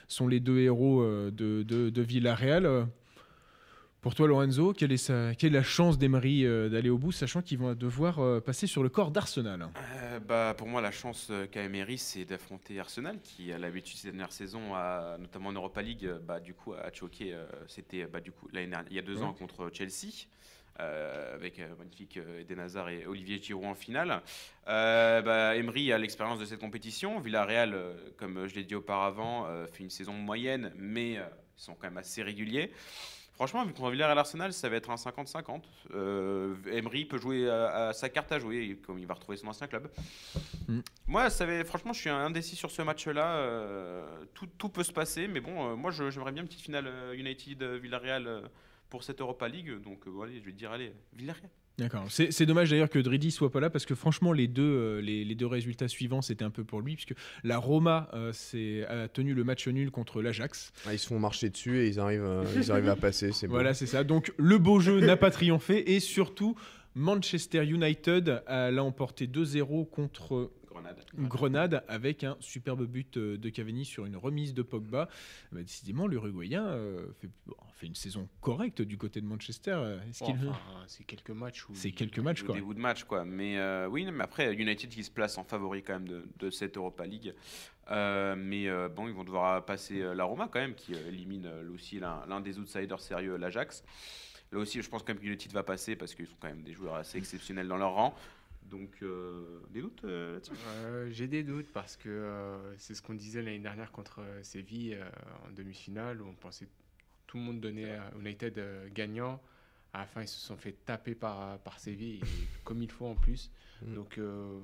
sont les deux héros de, de Villarreal. Pour toi, Lorenzo, quelle est, sa- quelle est la chance d'Emery euh, d'aller au bout, sachant qu'ils vont devoir euh, passer sur le corps d'Arsenal Euh, bah, pour moi, la chance qu'a Emery, c'est d'affronter Arsenal, qui a l'habitude ces dernières saisons, à- notamment en Europa League, bah, du coup, a choqué. C'était bah, du coup il y a deux Ouais. ans contre Chelsea. euh, avec euh, magnifique euh, Eden Hazard et Olivier Giroud en finale. Bah, Emery a l'expérience de cette compétition. Villarreal, comme je l'ai dit auparavant, fait une saison moyenne, mais ils sont quand même assez réguliers. Franchement, vu qu'on Villarreal Arsenal, ça va être un 50-50. Euh, Emery peut jouer à, à sa carte à jouer, comme il va retrouver son ancien club. Mm. Moi, ça va, franchement, je suis indécis sur ce match-là. euh, tout, tout peut se passer, mais bon, euh, moi, j'aimerais bien une petite finale United-Villarreal pour cette Europa League. Donc, allez, je vais te dire, allez, Villarreal. D'accord. C'est dommage d'ailleurs que Dridi soit pas là parce que franchement les deux, euh, les, les deux résultats suivants c'était un peu pour lui puisque la Roma euh, a tenu le match nul contre l'Ajax. Ah, ils se font marcher dessus et ils arrivent, euh, ils arrivent à passer. (laughs) Voilà c'est ça. Donc le beau jeu n'a pas triomphé et surtout Manchester United a là emporté 2-0 contre Grenade. Grenade avec un superbe but euh, de Cavani sur une remise de Pogba. Bah, décidément, l'Uruguayen euh, fait, bon, fait une saison correcte du côté de Manchester. Euh, Est-ce qu'il- enfin, c'est quelques matchs. C'est quelques matchs quoi. début de match, quoi. Mais euh, oui, mais après, United qui se place en favori quand même de, de cette Europa League. Euh, mais euh, bon, ils vont devoir passer euh, la Roma quand même, qui élimine aussi l'un l'un des outsiders sérieux, l'Ajax. Là aussi, je pense quand même que United va passer parce qu'ils sont quand même des joueurs assez exceptionnels dans leur rang. Donc, euh, des doutes euh, là-dessus? Euh, J'ai des doutes parce que euh, c'est ce qu'on disait l'année dernière contre Séville euh, en demi-finale où on pensait tout le monde donner à United euh, gagnant. À la fin, ils se sont fait taper par, par Séville, et (laughs) comme il faut en plus. Mm. Donc, euh,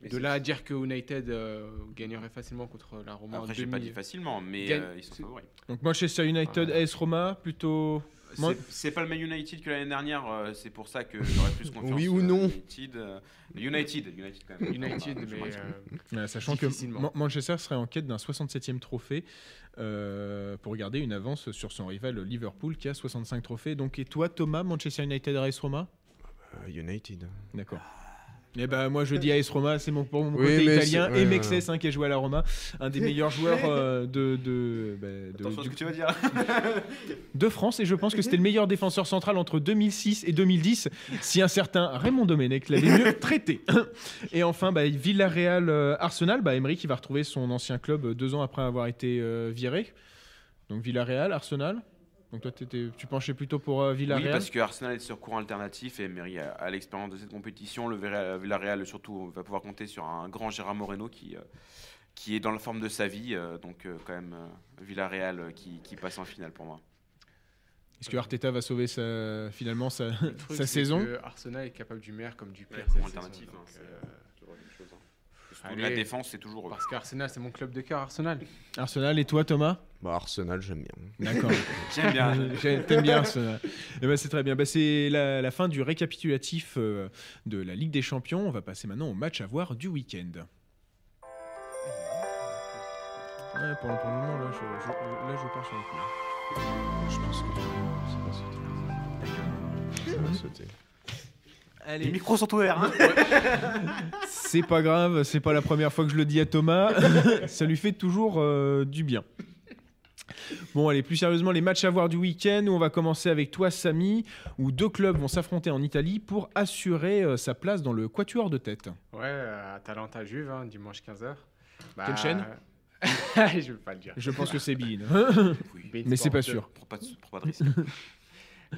Mais de là à dire que United euh, gagnerait facilement contre la Roma Après, en j'ai pas dit facilement, mais Gagne- euh, ils sont favoris. Donc Manchester United. AS Roma, plutôt. Moi- C'est- pas le même United que l'année dernière, euh, c'est pour ça que j'aurais plus confiance. Oui ou euh, non United, euh, United, United quand même. United, Je mais m'en- euh, Ouais, sachant que Manchester serait en quête d'un 67e trophée euh, pour garder une avance sur son rival Liverpool qui a 65 trophées. Donc et toi Thomas, Manchester United, AS Roma? United. D'accord. Et ben moi je dis AS Roma, c'est mon, pour mon Oui, côté italien. c'est- et ouais, Mexès hein, qui a joué à la Roma, un des meilleurs joueurs (laughs) euh, de, de, bah, de- Attention à ce du- que tu vas dire. (laughs) de France. Et je pense que c'était le meilleur défenseur central entre 2006 et 2010, si un certain Raymond Domenech l'avait mieux (laughs) traité. Et enfin, bah, Villarreal euh, Arsenal, bah, Emery qui va retrouver son ancien club euh, deux ans après avoir été euh, viré. Donc Villarreal, Arsenal. Donc toi, tu penchais plutôt pour euh, Oui, Villarreal parce que Arsenal est sur courant alternatif et Emery a, a l'expérience de cette compétition. Le Villarreal, surtout, va pouvoir compter sur un grand Gérard Moreno qui, euh, qui est dans la forme de sa vie. euh, donc, euh, quand même, euh, Villarreal euh, qui, qui passe en finale pour moi. Est-ce que Arteta va sauver sa- finalement sa, truc, sa saison? que Arsenal est capable du meilleur comme du pire. Ouais, courant saison, alternatif, donc, hein, c'est- euh, toujours la même chose, hein. Surtout Allez. La défense, c'est toujours. parce qu'Arsenal, c'est mon club de cœur, Arsenal. Arsenal et toi Thomas? Bah, Arsenal, j'aime bien. D'accord. (laughs) J'aime bien. (laughs) T'aimes bien Arsenal. Eh ben, c'est très bien. Bah, c'est la, la fin du récapitulatif euh, de la Ligue des Champions. On va passer maintenant au match à voir du week-end. Ouais, pour, le- pour le moment, là, je, je- là, je pars sur le coup. Je pense que ça va sauter. Ça va sauter. Les Allez, micros sont ouverts. hein. (laughs) c'est pas grave, c'est pas la première fois que je le dis à Thomas. (laughs) Ça lui fait toujours euh, du bien. Bon, allez, plus sérieusement, les matchs à voir du week-end. où On va commencer avec toi, Samy, où deux clubs vont s'affronter en Italie pour assurer euh, sa place dans le quatuor de tête. Ouais, euh, Atalanta Juve, hein, dimanche 15h. Quelle chaîne (laughs) Je veux pas le dire. Je pense que c'est Bein. Oui. Mais c'est pas sûr. Prends pas de, prends pas de risque.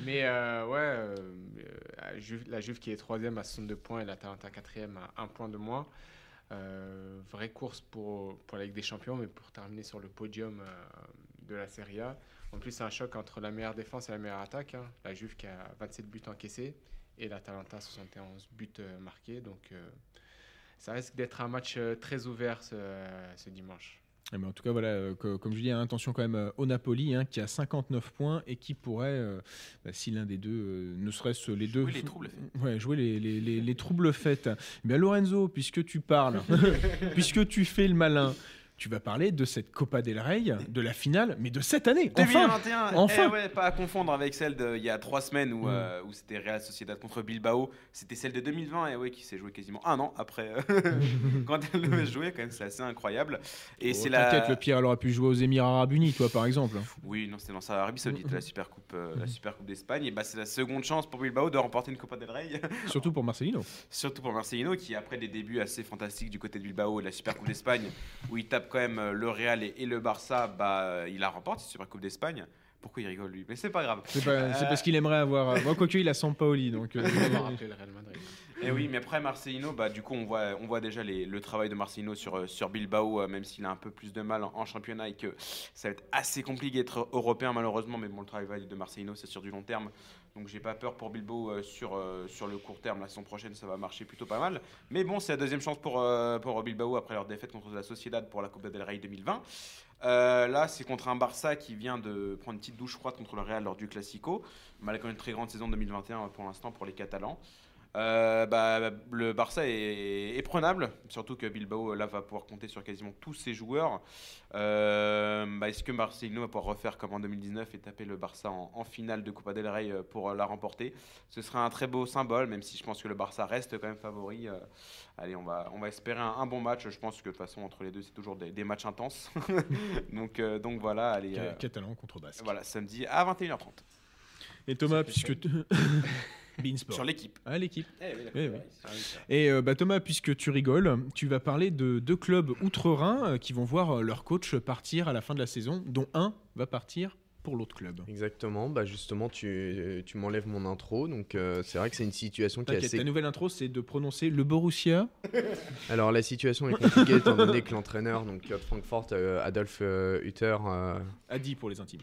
Mais euh, ouais, euh, euh, Juve- la Juve qui est troisième à 62 points et l'Atalanta quatrième à un point de moins. Vraie course pour, pour la Ligue des Champions, mais pour terminer sur le podium de la Serie A. En plus, c'est un choc entre la meilleure défense et la meilleure attaque. hein. La Juve qui a 27 buts encaissés et l'Atalanta 71 buts marqués. Donc ça risque d'être un match très ouvert ce, ce dimanche. Eh ben, en tout cas, voilà, euh, que- comme je dis, hein, attention quand même euh, au Napoli, hein, qui a 59 points et qui pourrait, euh, bah, si l'un des deux, euh, ne serait-ce les deux, Jouer les troubles faits. ouais, jouer les, les- les- les troubles faits. Eh bien, Lorenzo, puisque tu parles, (laughs) puisque tu fais le malin, tu vas parler de cette Copa del Rey, de la finale, mais de cette année, enfin 2021, Enfin eh ouais, pas à confondre avec celle d'il y a trois semaines où, Mm. euh, où c'était Real Sociedad contre Bilbao. C'était celle de 2020 et ouais, qui s'est jouée quasiment un an après euh, (laughs) quand elle devait se jouer. Quand même, c'est assez incroyable. Et Oh, c'est la. Le pire, elle aurait pu jouer aux Émirats Arabes Unis, toi, par exemple. Oui, non, c'était dans sa Arabie Saoudite, la Super Coupe, euh, la Super Coupe d'Espagne. Et bah, c'est la seconde chance pour Bilbao de remporter une Copa del Rey. (laughs) Surtout pour Marcelino. Surtout pour Marcelino, qui après des débuts assez fantastiques du côté de Bilbao et la Super Coupe d'Espagne, où il tape quand même euh, le Real et, et le Barça, bah, euh, il a remporté cette Super Coupe d'Espagne. Pourquoi il rigole lui? Mais c'est pas grave. C'est c'est Euh, parce qu'il aimerait avoir. euh, Bon, quoique il a Sampaoli, donc. euh, (laughs) le Real Madrid. Et oui, mais après Marcelino, bah, du coup, on voit, on voit déjà les- le travail de Marcelino sur, sur Bilbao, même s'il a un peu plus de mal en, en championnat et que ça va être assez compliqué d'être européen, malheureusement. Mais bon, le travail de Marcelino, c'est sur du long terme. Donc, j'ai pas peur pour Bilbao euh, sur, euh, sur le court terme. La saison prochaine, ça va marcher plutôt pas mal. Mais bon, c'est la deuxième chance pour, euh, pour Bilbao après leur défaite contre la Sociedad pour la Copa del Rey 2020. Euh, là, c'est contre un Barça qui vient de prendre une petite douche froide contre le Real lors du Classico, malgré une très grande saison 2021 pour l'instant pour les Catalans. Euh, bah, le Barça est, est prenable, surtout que Bilbao là va pouvoir compter sur quasiment tous ses joueurs. Euh, bah, Est-ce que Marcelino va pouvoir refaire comme en 2019 et taper le Barça en, en finale de Copa del Rey euh, pour la remporter? Ce serait un très beau symbole, même si je pense que le Barça reste quand même favori. Euh, allez, on va, on va espérer un, un bon match. Je pense que de toute façon entre les deux c'est toujours des, des matchs intenses. (laughs) donc, euh, donc voilà, allez. Ca- euh, Catalan contre Basque. voilà, samedi à 21h30 Et Thomas, puisque. (laughs) Beansport. sur l'équipe. Ah, l'équipe. Eh oui, Oui, oui. Ah. Et euh, bah, Thomas, puisque tu rigoles, tu vas parler de deux clubs outre-Rhin euh, qui vont voir euh, leur coach partir à la fin de la saison, dont un va partir pour l'autre club. Exactement, bah justement, tu, tu m'enlèves mon intro, donc euh, c'est vrai que c'est une situation qui est assez... ta nouvelle intro, c'est de prononcer le Borussia. (laughs) Alors la situation est compliquée étant donné que l'entraîneur, donc Club Francfort, euh, Adolf euh, Hutter, euh, A dit pour les intimes.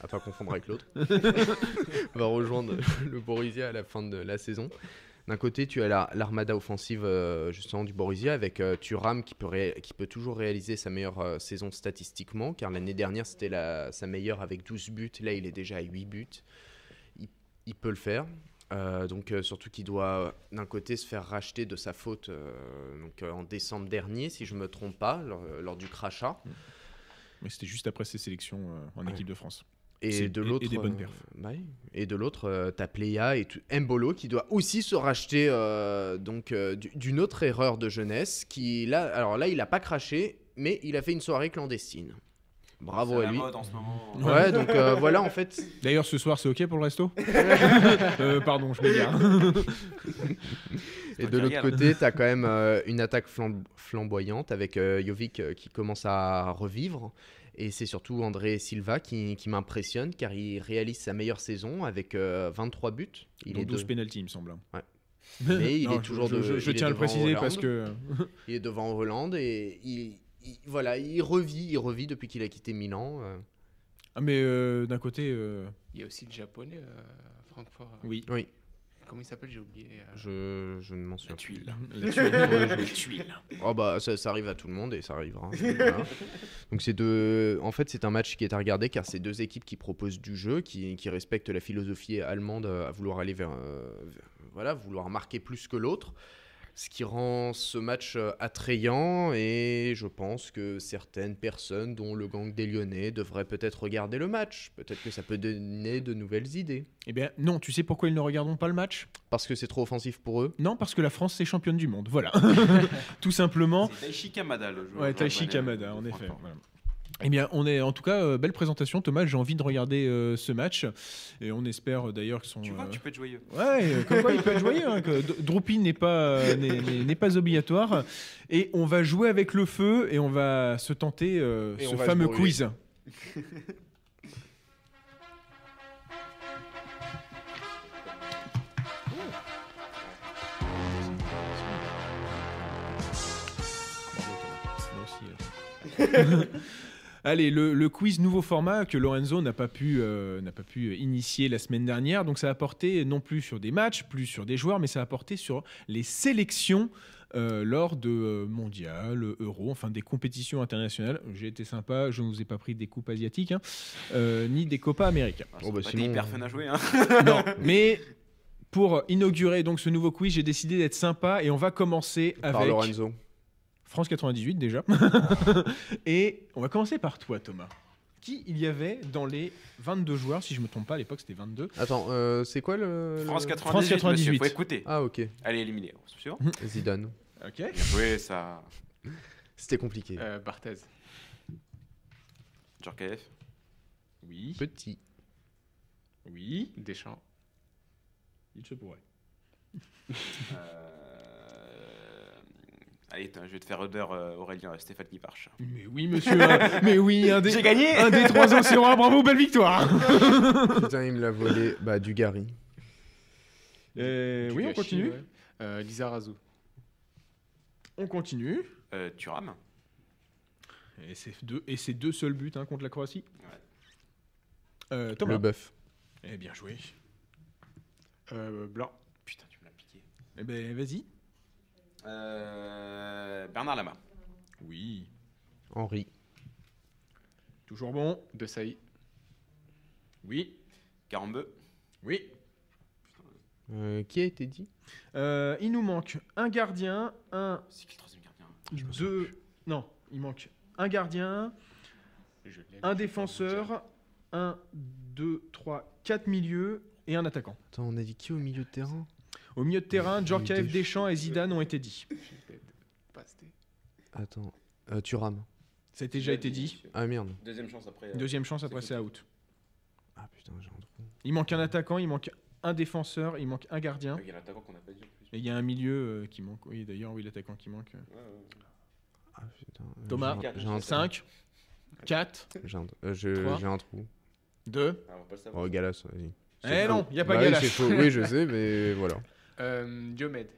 À pas confondre avec l'autre, (laughs) va rejoindre le Borussia à la fin de la saison. D'un côté, tu as la- l'armada offensive euh, justement du Borussia avec euh, Thuram qui peut, qui peut toujours réaliser sa meilleure euh, saison statistiquement, car l'année dernière c'était la- sa meilleure avec 12 buts, là il est déjà à 8 buts. Il, il peut le faire. Euh, donc surtout qu'il doit d'un côté se faire racheter de sa faute donc, en décembre dernier, si je me trompe pas, lors, lors du crachat. Mais c'était juste après ses sélections en Ouais. équipe de France. Et de et- et l'autre, des bonnes euh, perfs. et de l'autre, euh, t'as Pléa et Mbolo qui doit aussi se racheter euh, donc euh, du- d'une autre erreur de jeunesse qui là, alors là, il a pas craché, mais il a fait une soirée clandestine. Bravo à la lui. mode en ce moment. Ouais, donc euh, voilà en fait. D'ailleurs, ce soir, c'est OK pour le resto? (laughs) Euh, Pardon, je m'égare. Et de l'autre côté, t'as quand même euh, une attaque flam- flamboyante avec euh, Jovic euh, qui commence à revivre. Et c'est surtout André Silva qui, qui m'impressionne car il réalise sa meilleure saison avec euh, 23 buts. Il Il est, 12 de- pénalty, il me semble. Ouais. (laughs) Mais il Non, est je- toujours je, de- je- je tiens à le préciser Hollande. parce que. (laughs) Il est devant Hollande et il, il- voilà, il revit, il revit depuis qu'il a quitté Milan. euh. Ah, mais euh, d'un côté. euh, Il y a aussi le japonais, euh, Francfort. euh, Oui. Oui, Comment il s'appelle J'ai oublié. euh, je, je ne m'en souviens plus. tuile. La tuile. (laughs) Ouais, je- (laughs) La tuile. Oh bah ça, ça arrive à tout le monde et ça arrivera. Voilà. (laughs) Donc c'est deux. En fait c'est un match qui est à regarder car c'est deux équipes qui proposent du jeu, qui, qui respectent la philosophie allemande à vouloir aller vers, euh, vers- voilà, vouloir marquer plus que l'autre. Ce qui rend ce match euh, attrayant et je pense que certaines personnes, dont le gang des Lyonnais, devraient peut-être regarder le match. Peut-être que ça peut donner de nouvelles idées. Eh bien, non, tu sais pourquoi ils ne regardent pas le match? Parce que c'est trop offensif pour eux? Non, parce que la France, c'est championne du monde. Voilà. (laughs) Tout simplement. C'est Taishi Kamada le joueur. Ouais, Taichi japonais Kamada, en effet. Voilà. Eh bien, on est en tout cas euh, belle présentation, Thomas. J'ai envie de regarder euh, ce match et on espère euh, d'ailleurs que son. Tu vois, tu peux être joyeux? Ouais, comme quoi il peut être joyeux. Hein, que Droopy n'est pas n'est- pas obligatoire et on va jouer avec le feu et on va se tenter ce fameux quiz. (laughs) (laughs) Allez, le, le quiz nouveau format que Lorenzo n'a pas pu euh, n'a pas pu initier la semaine dernière. Donc ça a porté non plus sur des matchs, plus sur des joueurs, mais ça a porté sur les sélections euh, lors de euh, mondial, euro, enfin des compétitions internationales. J'ai été sympa, je ne vous ai pas pris des coupes asiatiques, hein, euh, ni des Copa américains. Ah, Oh, c'est bah, pas sinon- des hyper fun à jouer. Hein. (laughs) non, mais pour inaugurer donc ce nouveau quiz, j'ai décidé d'être sympa et on va commencer Par avec Lorenzo. France 98 déjà. (laughs) et on va commencer par toi Thomas. Qui il y avait dans les 22 joueurs, si je me trompe pas, à l'époque c'était 22. Attends, euh, c'est quoi le. France 98, France 98. monsieur, faut écouter. Ah ok, Allez, éliminé. Suivant. (laughs) Zidane. Ok. Joué, ça. C'était compliqué. euh, Barthez. Djorkaeff. Oui. Petit. Oui. Deschamps. Il se pourrait. Euh, Allez, attends, je vais te faire honneur, euh, Aurélien, euh, Stéphane Guiparch. Mais oui monsieur. hein. (laughs) mais oui, un des, J'ai gagné un des trois océans. Bravo, belle victoire. (laughs) Putain, il me l'a volé. Bah, du Gary. Euh, oui, on continue. ouais. Euh, Lisa Razou. On continue. Euh, Thuram. Et c'est deux, et c'est deux seuls buts hein, contre la Croatie. Ouais. Euh, Thomas. Le bœuf. Eh bien joué. Euh, Blanc. Putain, tu me l'as piqué. Eh ben vas-y. Euh, Bernard Lama. Oui. Henri. Toujours bon. De Sailly. Oui. Carambeu. Oui. Euh, qui a été dit? Euh, il nous manque un gardien, un, C'est qui le troisième gardien? Deux. Non, il manque un gardien, Je l'ai, un je défenseur, un, deux, trois, quatre milieux et un attaquant. Attends, on a dit qui au milieu de terrain? Au milieu de terrain, Djorkaeff, Deschamps. Deschamps et Zidane ont été dit. Je l'ai pas cité. Attends, euh, Thuram. Ça a déjà été dit. Ah merde. Deuxième chance après. euh, Deuxième chance, après c'est out. Ah putain, j'ai un trou. Il manque un attaquant, il manque un défenseur, il manque un gardien. Il y a l'attaquant qu'on n'a pas dit en plus. Et il y a un milieu euh, qui manque. Oui, d'ailleurs, oui, l'attaquant qui manque. Ouais, ouais. Ah putain. euh, Thomas, j'ai un- j'ai un, trou. 5, 4, J'ai un, euh, je- Trois. j'ai un trou. 2. Ah, on va pas le savoir. Oh, Galas, vas-y. Eh C'est non, faux. y a pas Bah oui, Galas. c'est faux. Oui, je sais, mais (laughs) voilà. Euh, Diomed.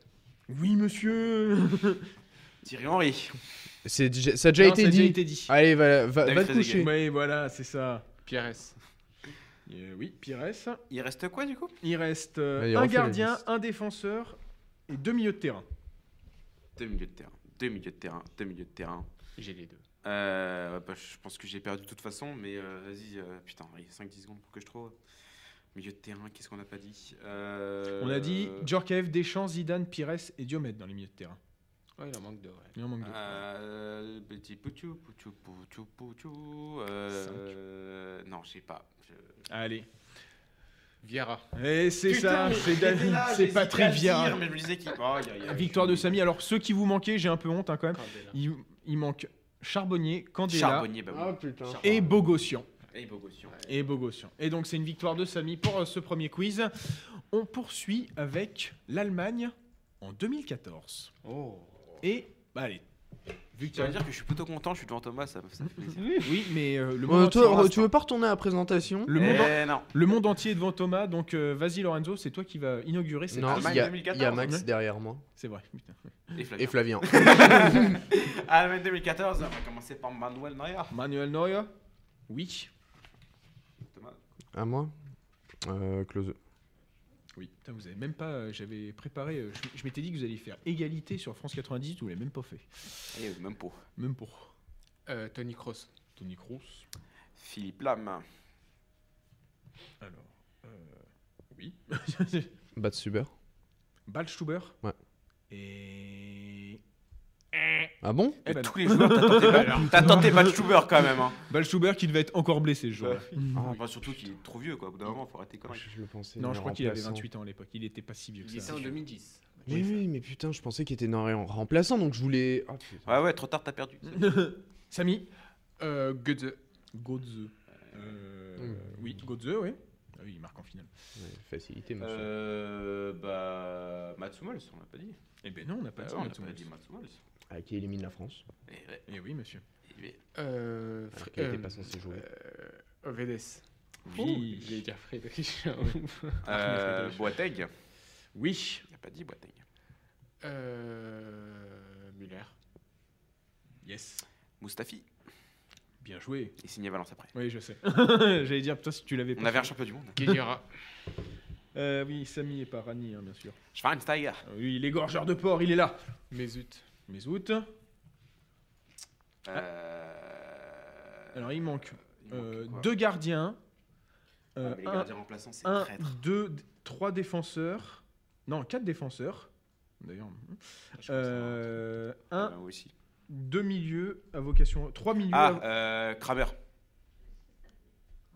Oui, monsieur. (laughs) Thierry Henry. C'est déjà- ça a déjà Non, été ça a dit. déjà été dit. Allez, va, va, David va te Trezeguet. coucher. Oui, voilà, c'est ça. Pires. Euh, oui, Pires. Il reste quoi du coup? Il reste euh, Allez, un refais la gardien, liste. un défenseur et deux milieux de terrain. Deux milieux de terrain. Deux milieux de terrain. Deux milieux de terrain. J'ai les deux. Euh, bah, je pense que j'ai perdu de toute façon, mais euh, vas-y, euh, putain, allez, 5-10 secondes pour que je trouve. Milieu de terrain, qu'est-ce qu'on n'a pas dit? Euh, On a dit Djorkaeff, Deschamps, Zidane, Pires et Diomède dans les milieux de terrain. Ouais, il en manque deux. Ouais. Il en manque deux. Euh, petit pouchou, pouchou, pouchou, pouchou. Euh, non, je sais pas. Je- Allez. Vieira. Et c'est ça, c'est David, c'est Patrick dire, Vieira. Mais je me disais qu'il. Oh, aïe, aïe, aïe, Victoire de Samy. Alors, ceux qui vous manquaient, j'ai un peu honte hein, quand même. Candela. Il, il manque Charbonnier, Candela Charbonnier, bah oui. putain. et Bogossian. Et Bogossian. Et Bogossian. Et donc, c'est une victoire de Samy pour euh, ce premier quiz. On poursuit avec l'Allemagne en 2014. Oh. Et, bah, allez. Vu que Tu vas me dire que je suis plutôt content, je suis devant Thomas, ça, ça fait plaisir. (laughs) Oui, mais euh, le, Euh, monde entier, toi, tu veux pas retourner à la présentation le, monde, en- Eh non. le monde entier est devant Thomas. Donc, euh, vas-y, Lorenzo, c'est toi qui va inaugurer cette Non, Allemagne il y, a- 2014, il y a Max derrière moi. C'est vrai. putain. Et. Flavien. (laughs) Allemagne 2014, on va commencer par Manuel Neuer. Manuel Neuer Oui. À moi euh, Close. Oui. Putain, vous avez même pas. euh, J'avais préparé. euh, je je m'étais dit que vous alliez faire égalité sur France 98. Vous l'avez même pas fait. Et même pour Même pour Euh, Tony Kroos. Tony Kroos. Philippe Lam. Alors. euh, oui. Batsuber. Balstuber. Ouais. Et. Ah bon Eh ben. Tous (laughs) les joueurs, t'as tenté, Ba- (laughs) t'as tenté Batstuber quand même. Hein. Balstuber qui devait être encore blessé ce jour-là. Ah, bah, surtout qu'il est trop vieux, quoi. Au bout d'un moment, faut arrêter quand même. Je le pensais. Non, je crois qu'il avait remplaçant. 28 ans à l'époque. Il était pas si vieux que Il était ça. en 2010. Mais oui, mais putain, je pensais qu'il était en remplaçant, donc je voulais. Ah, putain. Ouais, ouais, trop tard, t'as perdu. (laughs) Samy Euh, Götze. Godze. Euh, Mm. Oui, Godze, oui. Ah oui, il marque en finale. Ouais, facilité, monsieur. Euh. Bah. Matsumals, on l'a pas dit. Eh ben non, on n'a pas Bah dit. ouais, on Matsumals. pas dit Matsumals. Ah, qui élimine la France. Eh ouais, Eh oui, monsieur. il est- Euh, Alors Fr- qu'il était euh, pas censé jouer. euh, Ovedes. Oui. J'allais dire Friedrich. Euh, Boateng. Oui. Il a pas dit Boateng. euh, Muller. Yes. Mustafi. Bien joué. Il signait Valence après. Oui, je sais. (laughs) J'allais dire, putain, si tu l'avais pas. On avait un champion du monde. Guedira. (laughs) Euh, oui, Samy et pas Rani, hein, bien sûr. Schweinsteiger. Oui, l'égorgeur de porc, il est là. Mesut. Mais août. Euh... Alors, il manque, il manque euh, deux gardiens. Ah, euh, mais les un, gardiens remplaçants, c'est un, traître. deux, trois défenseurs. Non, quatre défenseurs. D'ailleurs. Je Euh, à un, un. Ah, aussi. deux milieux à vocation. Trois milieux. Ah, à- euh, Kramer.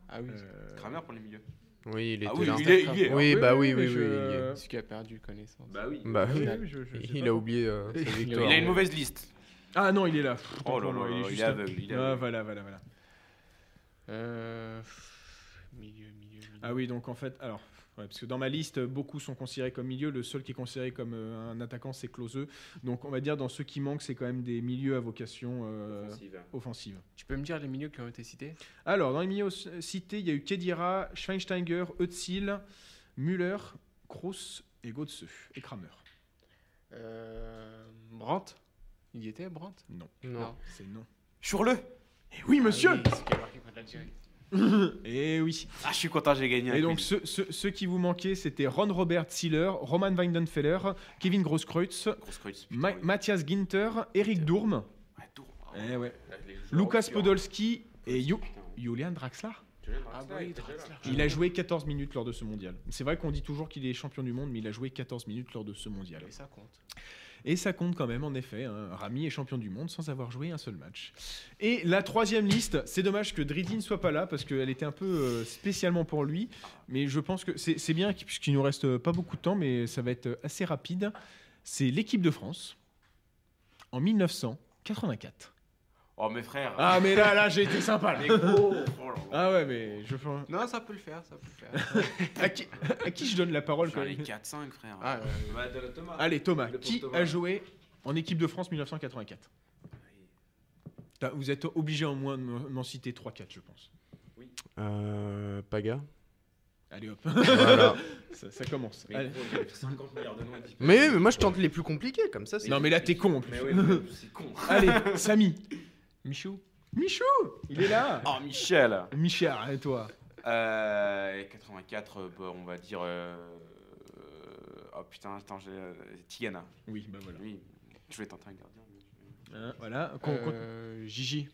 Ah oui. euh, Kramer pour les milieux. Oui, il était Ah oui, là. il est, il est. Oui, bah oui, oui, je- oui. Celui qui a perdu connaissance. Bah oui. Bah je- je Il pas. a oublié euh, (laughs) sa Il a victoire. Il a une mauvaise liste. Ah non, il est là. Oh là là il juste est là. aveugle. Ah, voilà, voilà, voilà. Euh, milieu, milieu, milieu. Ah oui, donc en fait, alors, ouais, parce que dans ma liste, beaucoup sont considérés comme milieu. Le seul qui est considéré comme euh, un attaquant, c'est Closeux. Donc on va dire, dans ceux qui manquent, c'est quand même des milieux à vocation euh, Offensive. offensive. Tu peux me dire les milieux qui ont été cités? Alors, dans les milieux cités, il y a eu Kedira, Schweinsteiger, Özil, Müller, Kroos et Götze et Kramer. euh, Brandt? Il y était, Brandt? Non, Non. c'est non. Sur le? Et oui, monsieur Ah oui, (laughs) Et oui. Ah, je suis content, j'ai gagné. Et donc, lui. ceux, ceux- ceux qui vous manquaient, c'était Ron Robert Ziller, Roman Weidenfeller, Kevin Grosskreutz, Grosse creuse, putain, Ma- oui. Matthias Ginter, Eric Durm, Ouais. Eh ouais. Hein. Podolski et Ju- Julian Draxler. Ah oui, Draxler. Il a joué 14 minutes lors de ce mondial. C'est vrai qu'on dit toujours qu'il est champion du monde, mais il a joué 14 minutes lors de ce mondial. Et ça compte. Et ça compte quand même, en effet. hein. Rami est champion du monde sans avoir joué un seul match. Et la troisième liste, c'est dommage que Dridi ne soit pas là parce qu'elle était un peu euh, spécialement pour lui. Mais je pense que c'est bien qu'il- puisqu'il nous reste pas beaucoup de temps, mais ça va être assez rapide. C'est l'équipe de France en 1984. Oh, mes frères. Ah, mais là, là, j'ai été sympa. Là. (laughs) Les gros. Oh. Ah ouais, mais je. Non, ça peut le faire, ça peut le faire. (laughs) À qui, à qui je donne la parole quand même 4-5, frère. Ah, euh, Bah, Thomas. Allez, Thomas, qui Thomas. a joué en équipe de France 1984 T'as- Vous êtes obligé au moins de m'en citer 3-4, je pense. Euh, Paga. Allez hop, Voilà. (laughs) ça, ça commence. Mais Allez. gros, il y a 50 milliards de noms mais, mais moi je tente les plus compliqués comme ça. c'est- Non, mais là, t'es con en plus. Mais ouais, c'est con. Allez, Samy. Michou Michou Il est là Oh, Michel. Michel, et toi Euh, 84, euh, bah, on va dire. euh, Oh putain, attends, j'ai. euh, Tigana. Oui, bah voilà. Oui, je vais tenter un gardien. mais- Hein, voilà, con- con- euh, Gigi.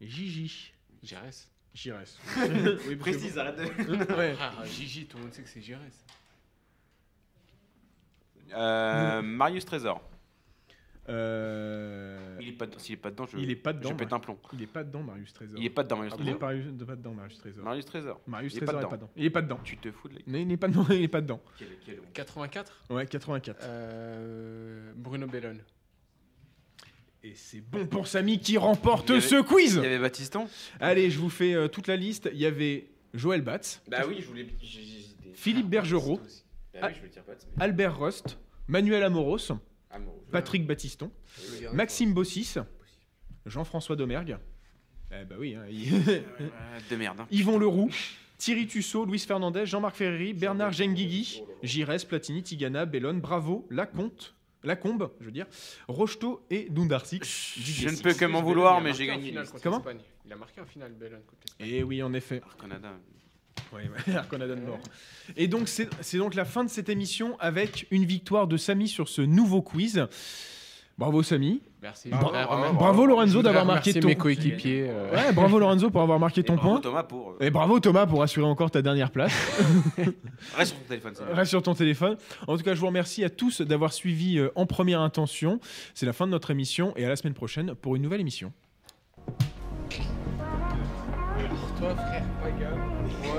Gigi. Gérès. Giresse. (laughs) oui, Précise, arrête de. (laughs) Ouais. Frère, Gigi, tout le monde sait que c'est Gérès. Euh, Marius Trésor. Euh, Il est pas, s'il est pas dedans, je, Il est pas dedans, je pète un plomb. Il est pas dedans, Marius Trésor. Il est pas dedans, Marius Il est Trésor. pas, pas dedans, Marius Trésor. Marius Trésor. Marius il est pas Trésor est dedans. pas dedans. Il est pas dedans. Tu te fous de la Non, il n'est pas dedans. Il est pas dedans. Quel, quel honte. 84 Ouais, 84. euh, Bruno Bellone. Et c'est bon pour Samy qui remporte avait- ce quiz. Il y avait Baptiston Allez, je vous fais euh, toute la liste. Il y avait Joël Batz, Bah oui, je voulais. Philippe Bergerot, Bah oui, je voulais dire pas. mais- Albert Rost, Manuel Amoros, Ah, Patrick Battiston, Maxime Bossis, Jean-François Domergue. Eh bah oui, hein, il- de merde. hein. Yvon Leroux, Thierry Tussaud, Luis Fernandez, Jean-Marc Ferreri, Bernard Genguigui, Giresse, Platini, Tigana, Bellone, Bravo, Lacomte, Lacombe, je veux dire, Rocheteau et Dundarsik. Je ne peux que m'en vouloir, mais j'ai gagné. Comment. Il a marqué en finale Bellone. Et oui, en effet. Canada. Arconada de mort. Et donc, c'est donc la fin de cette émission avec une victoire de Samy sur ce nouveau quiz. Bravo, Samy. Merci. Bra- bravo, Lorenzo, d'avoir marqué ton- mes coéquipiers. euh, Ouais, bravo, Lorenzo, pour avoir marqué ton Et bravo, point. Thomas pour. euh, Et bravo, Thomas, pour assurer encore ta dernière place. (laughs) Reste sur ton téléphone, mieux. Reste sur ton téléphone. En tout cas, je vous remercie à tous d'avoir suivi euh, en première intention. C'est la fin de notre émission et à la semaine prochaine pour une nouvelle émission. Toi, frère.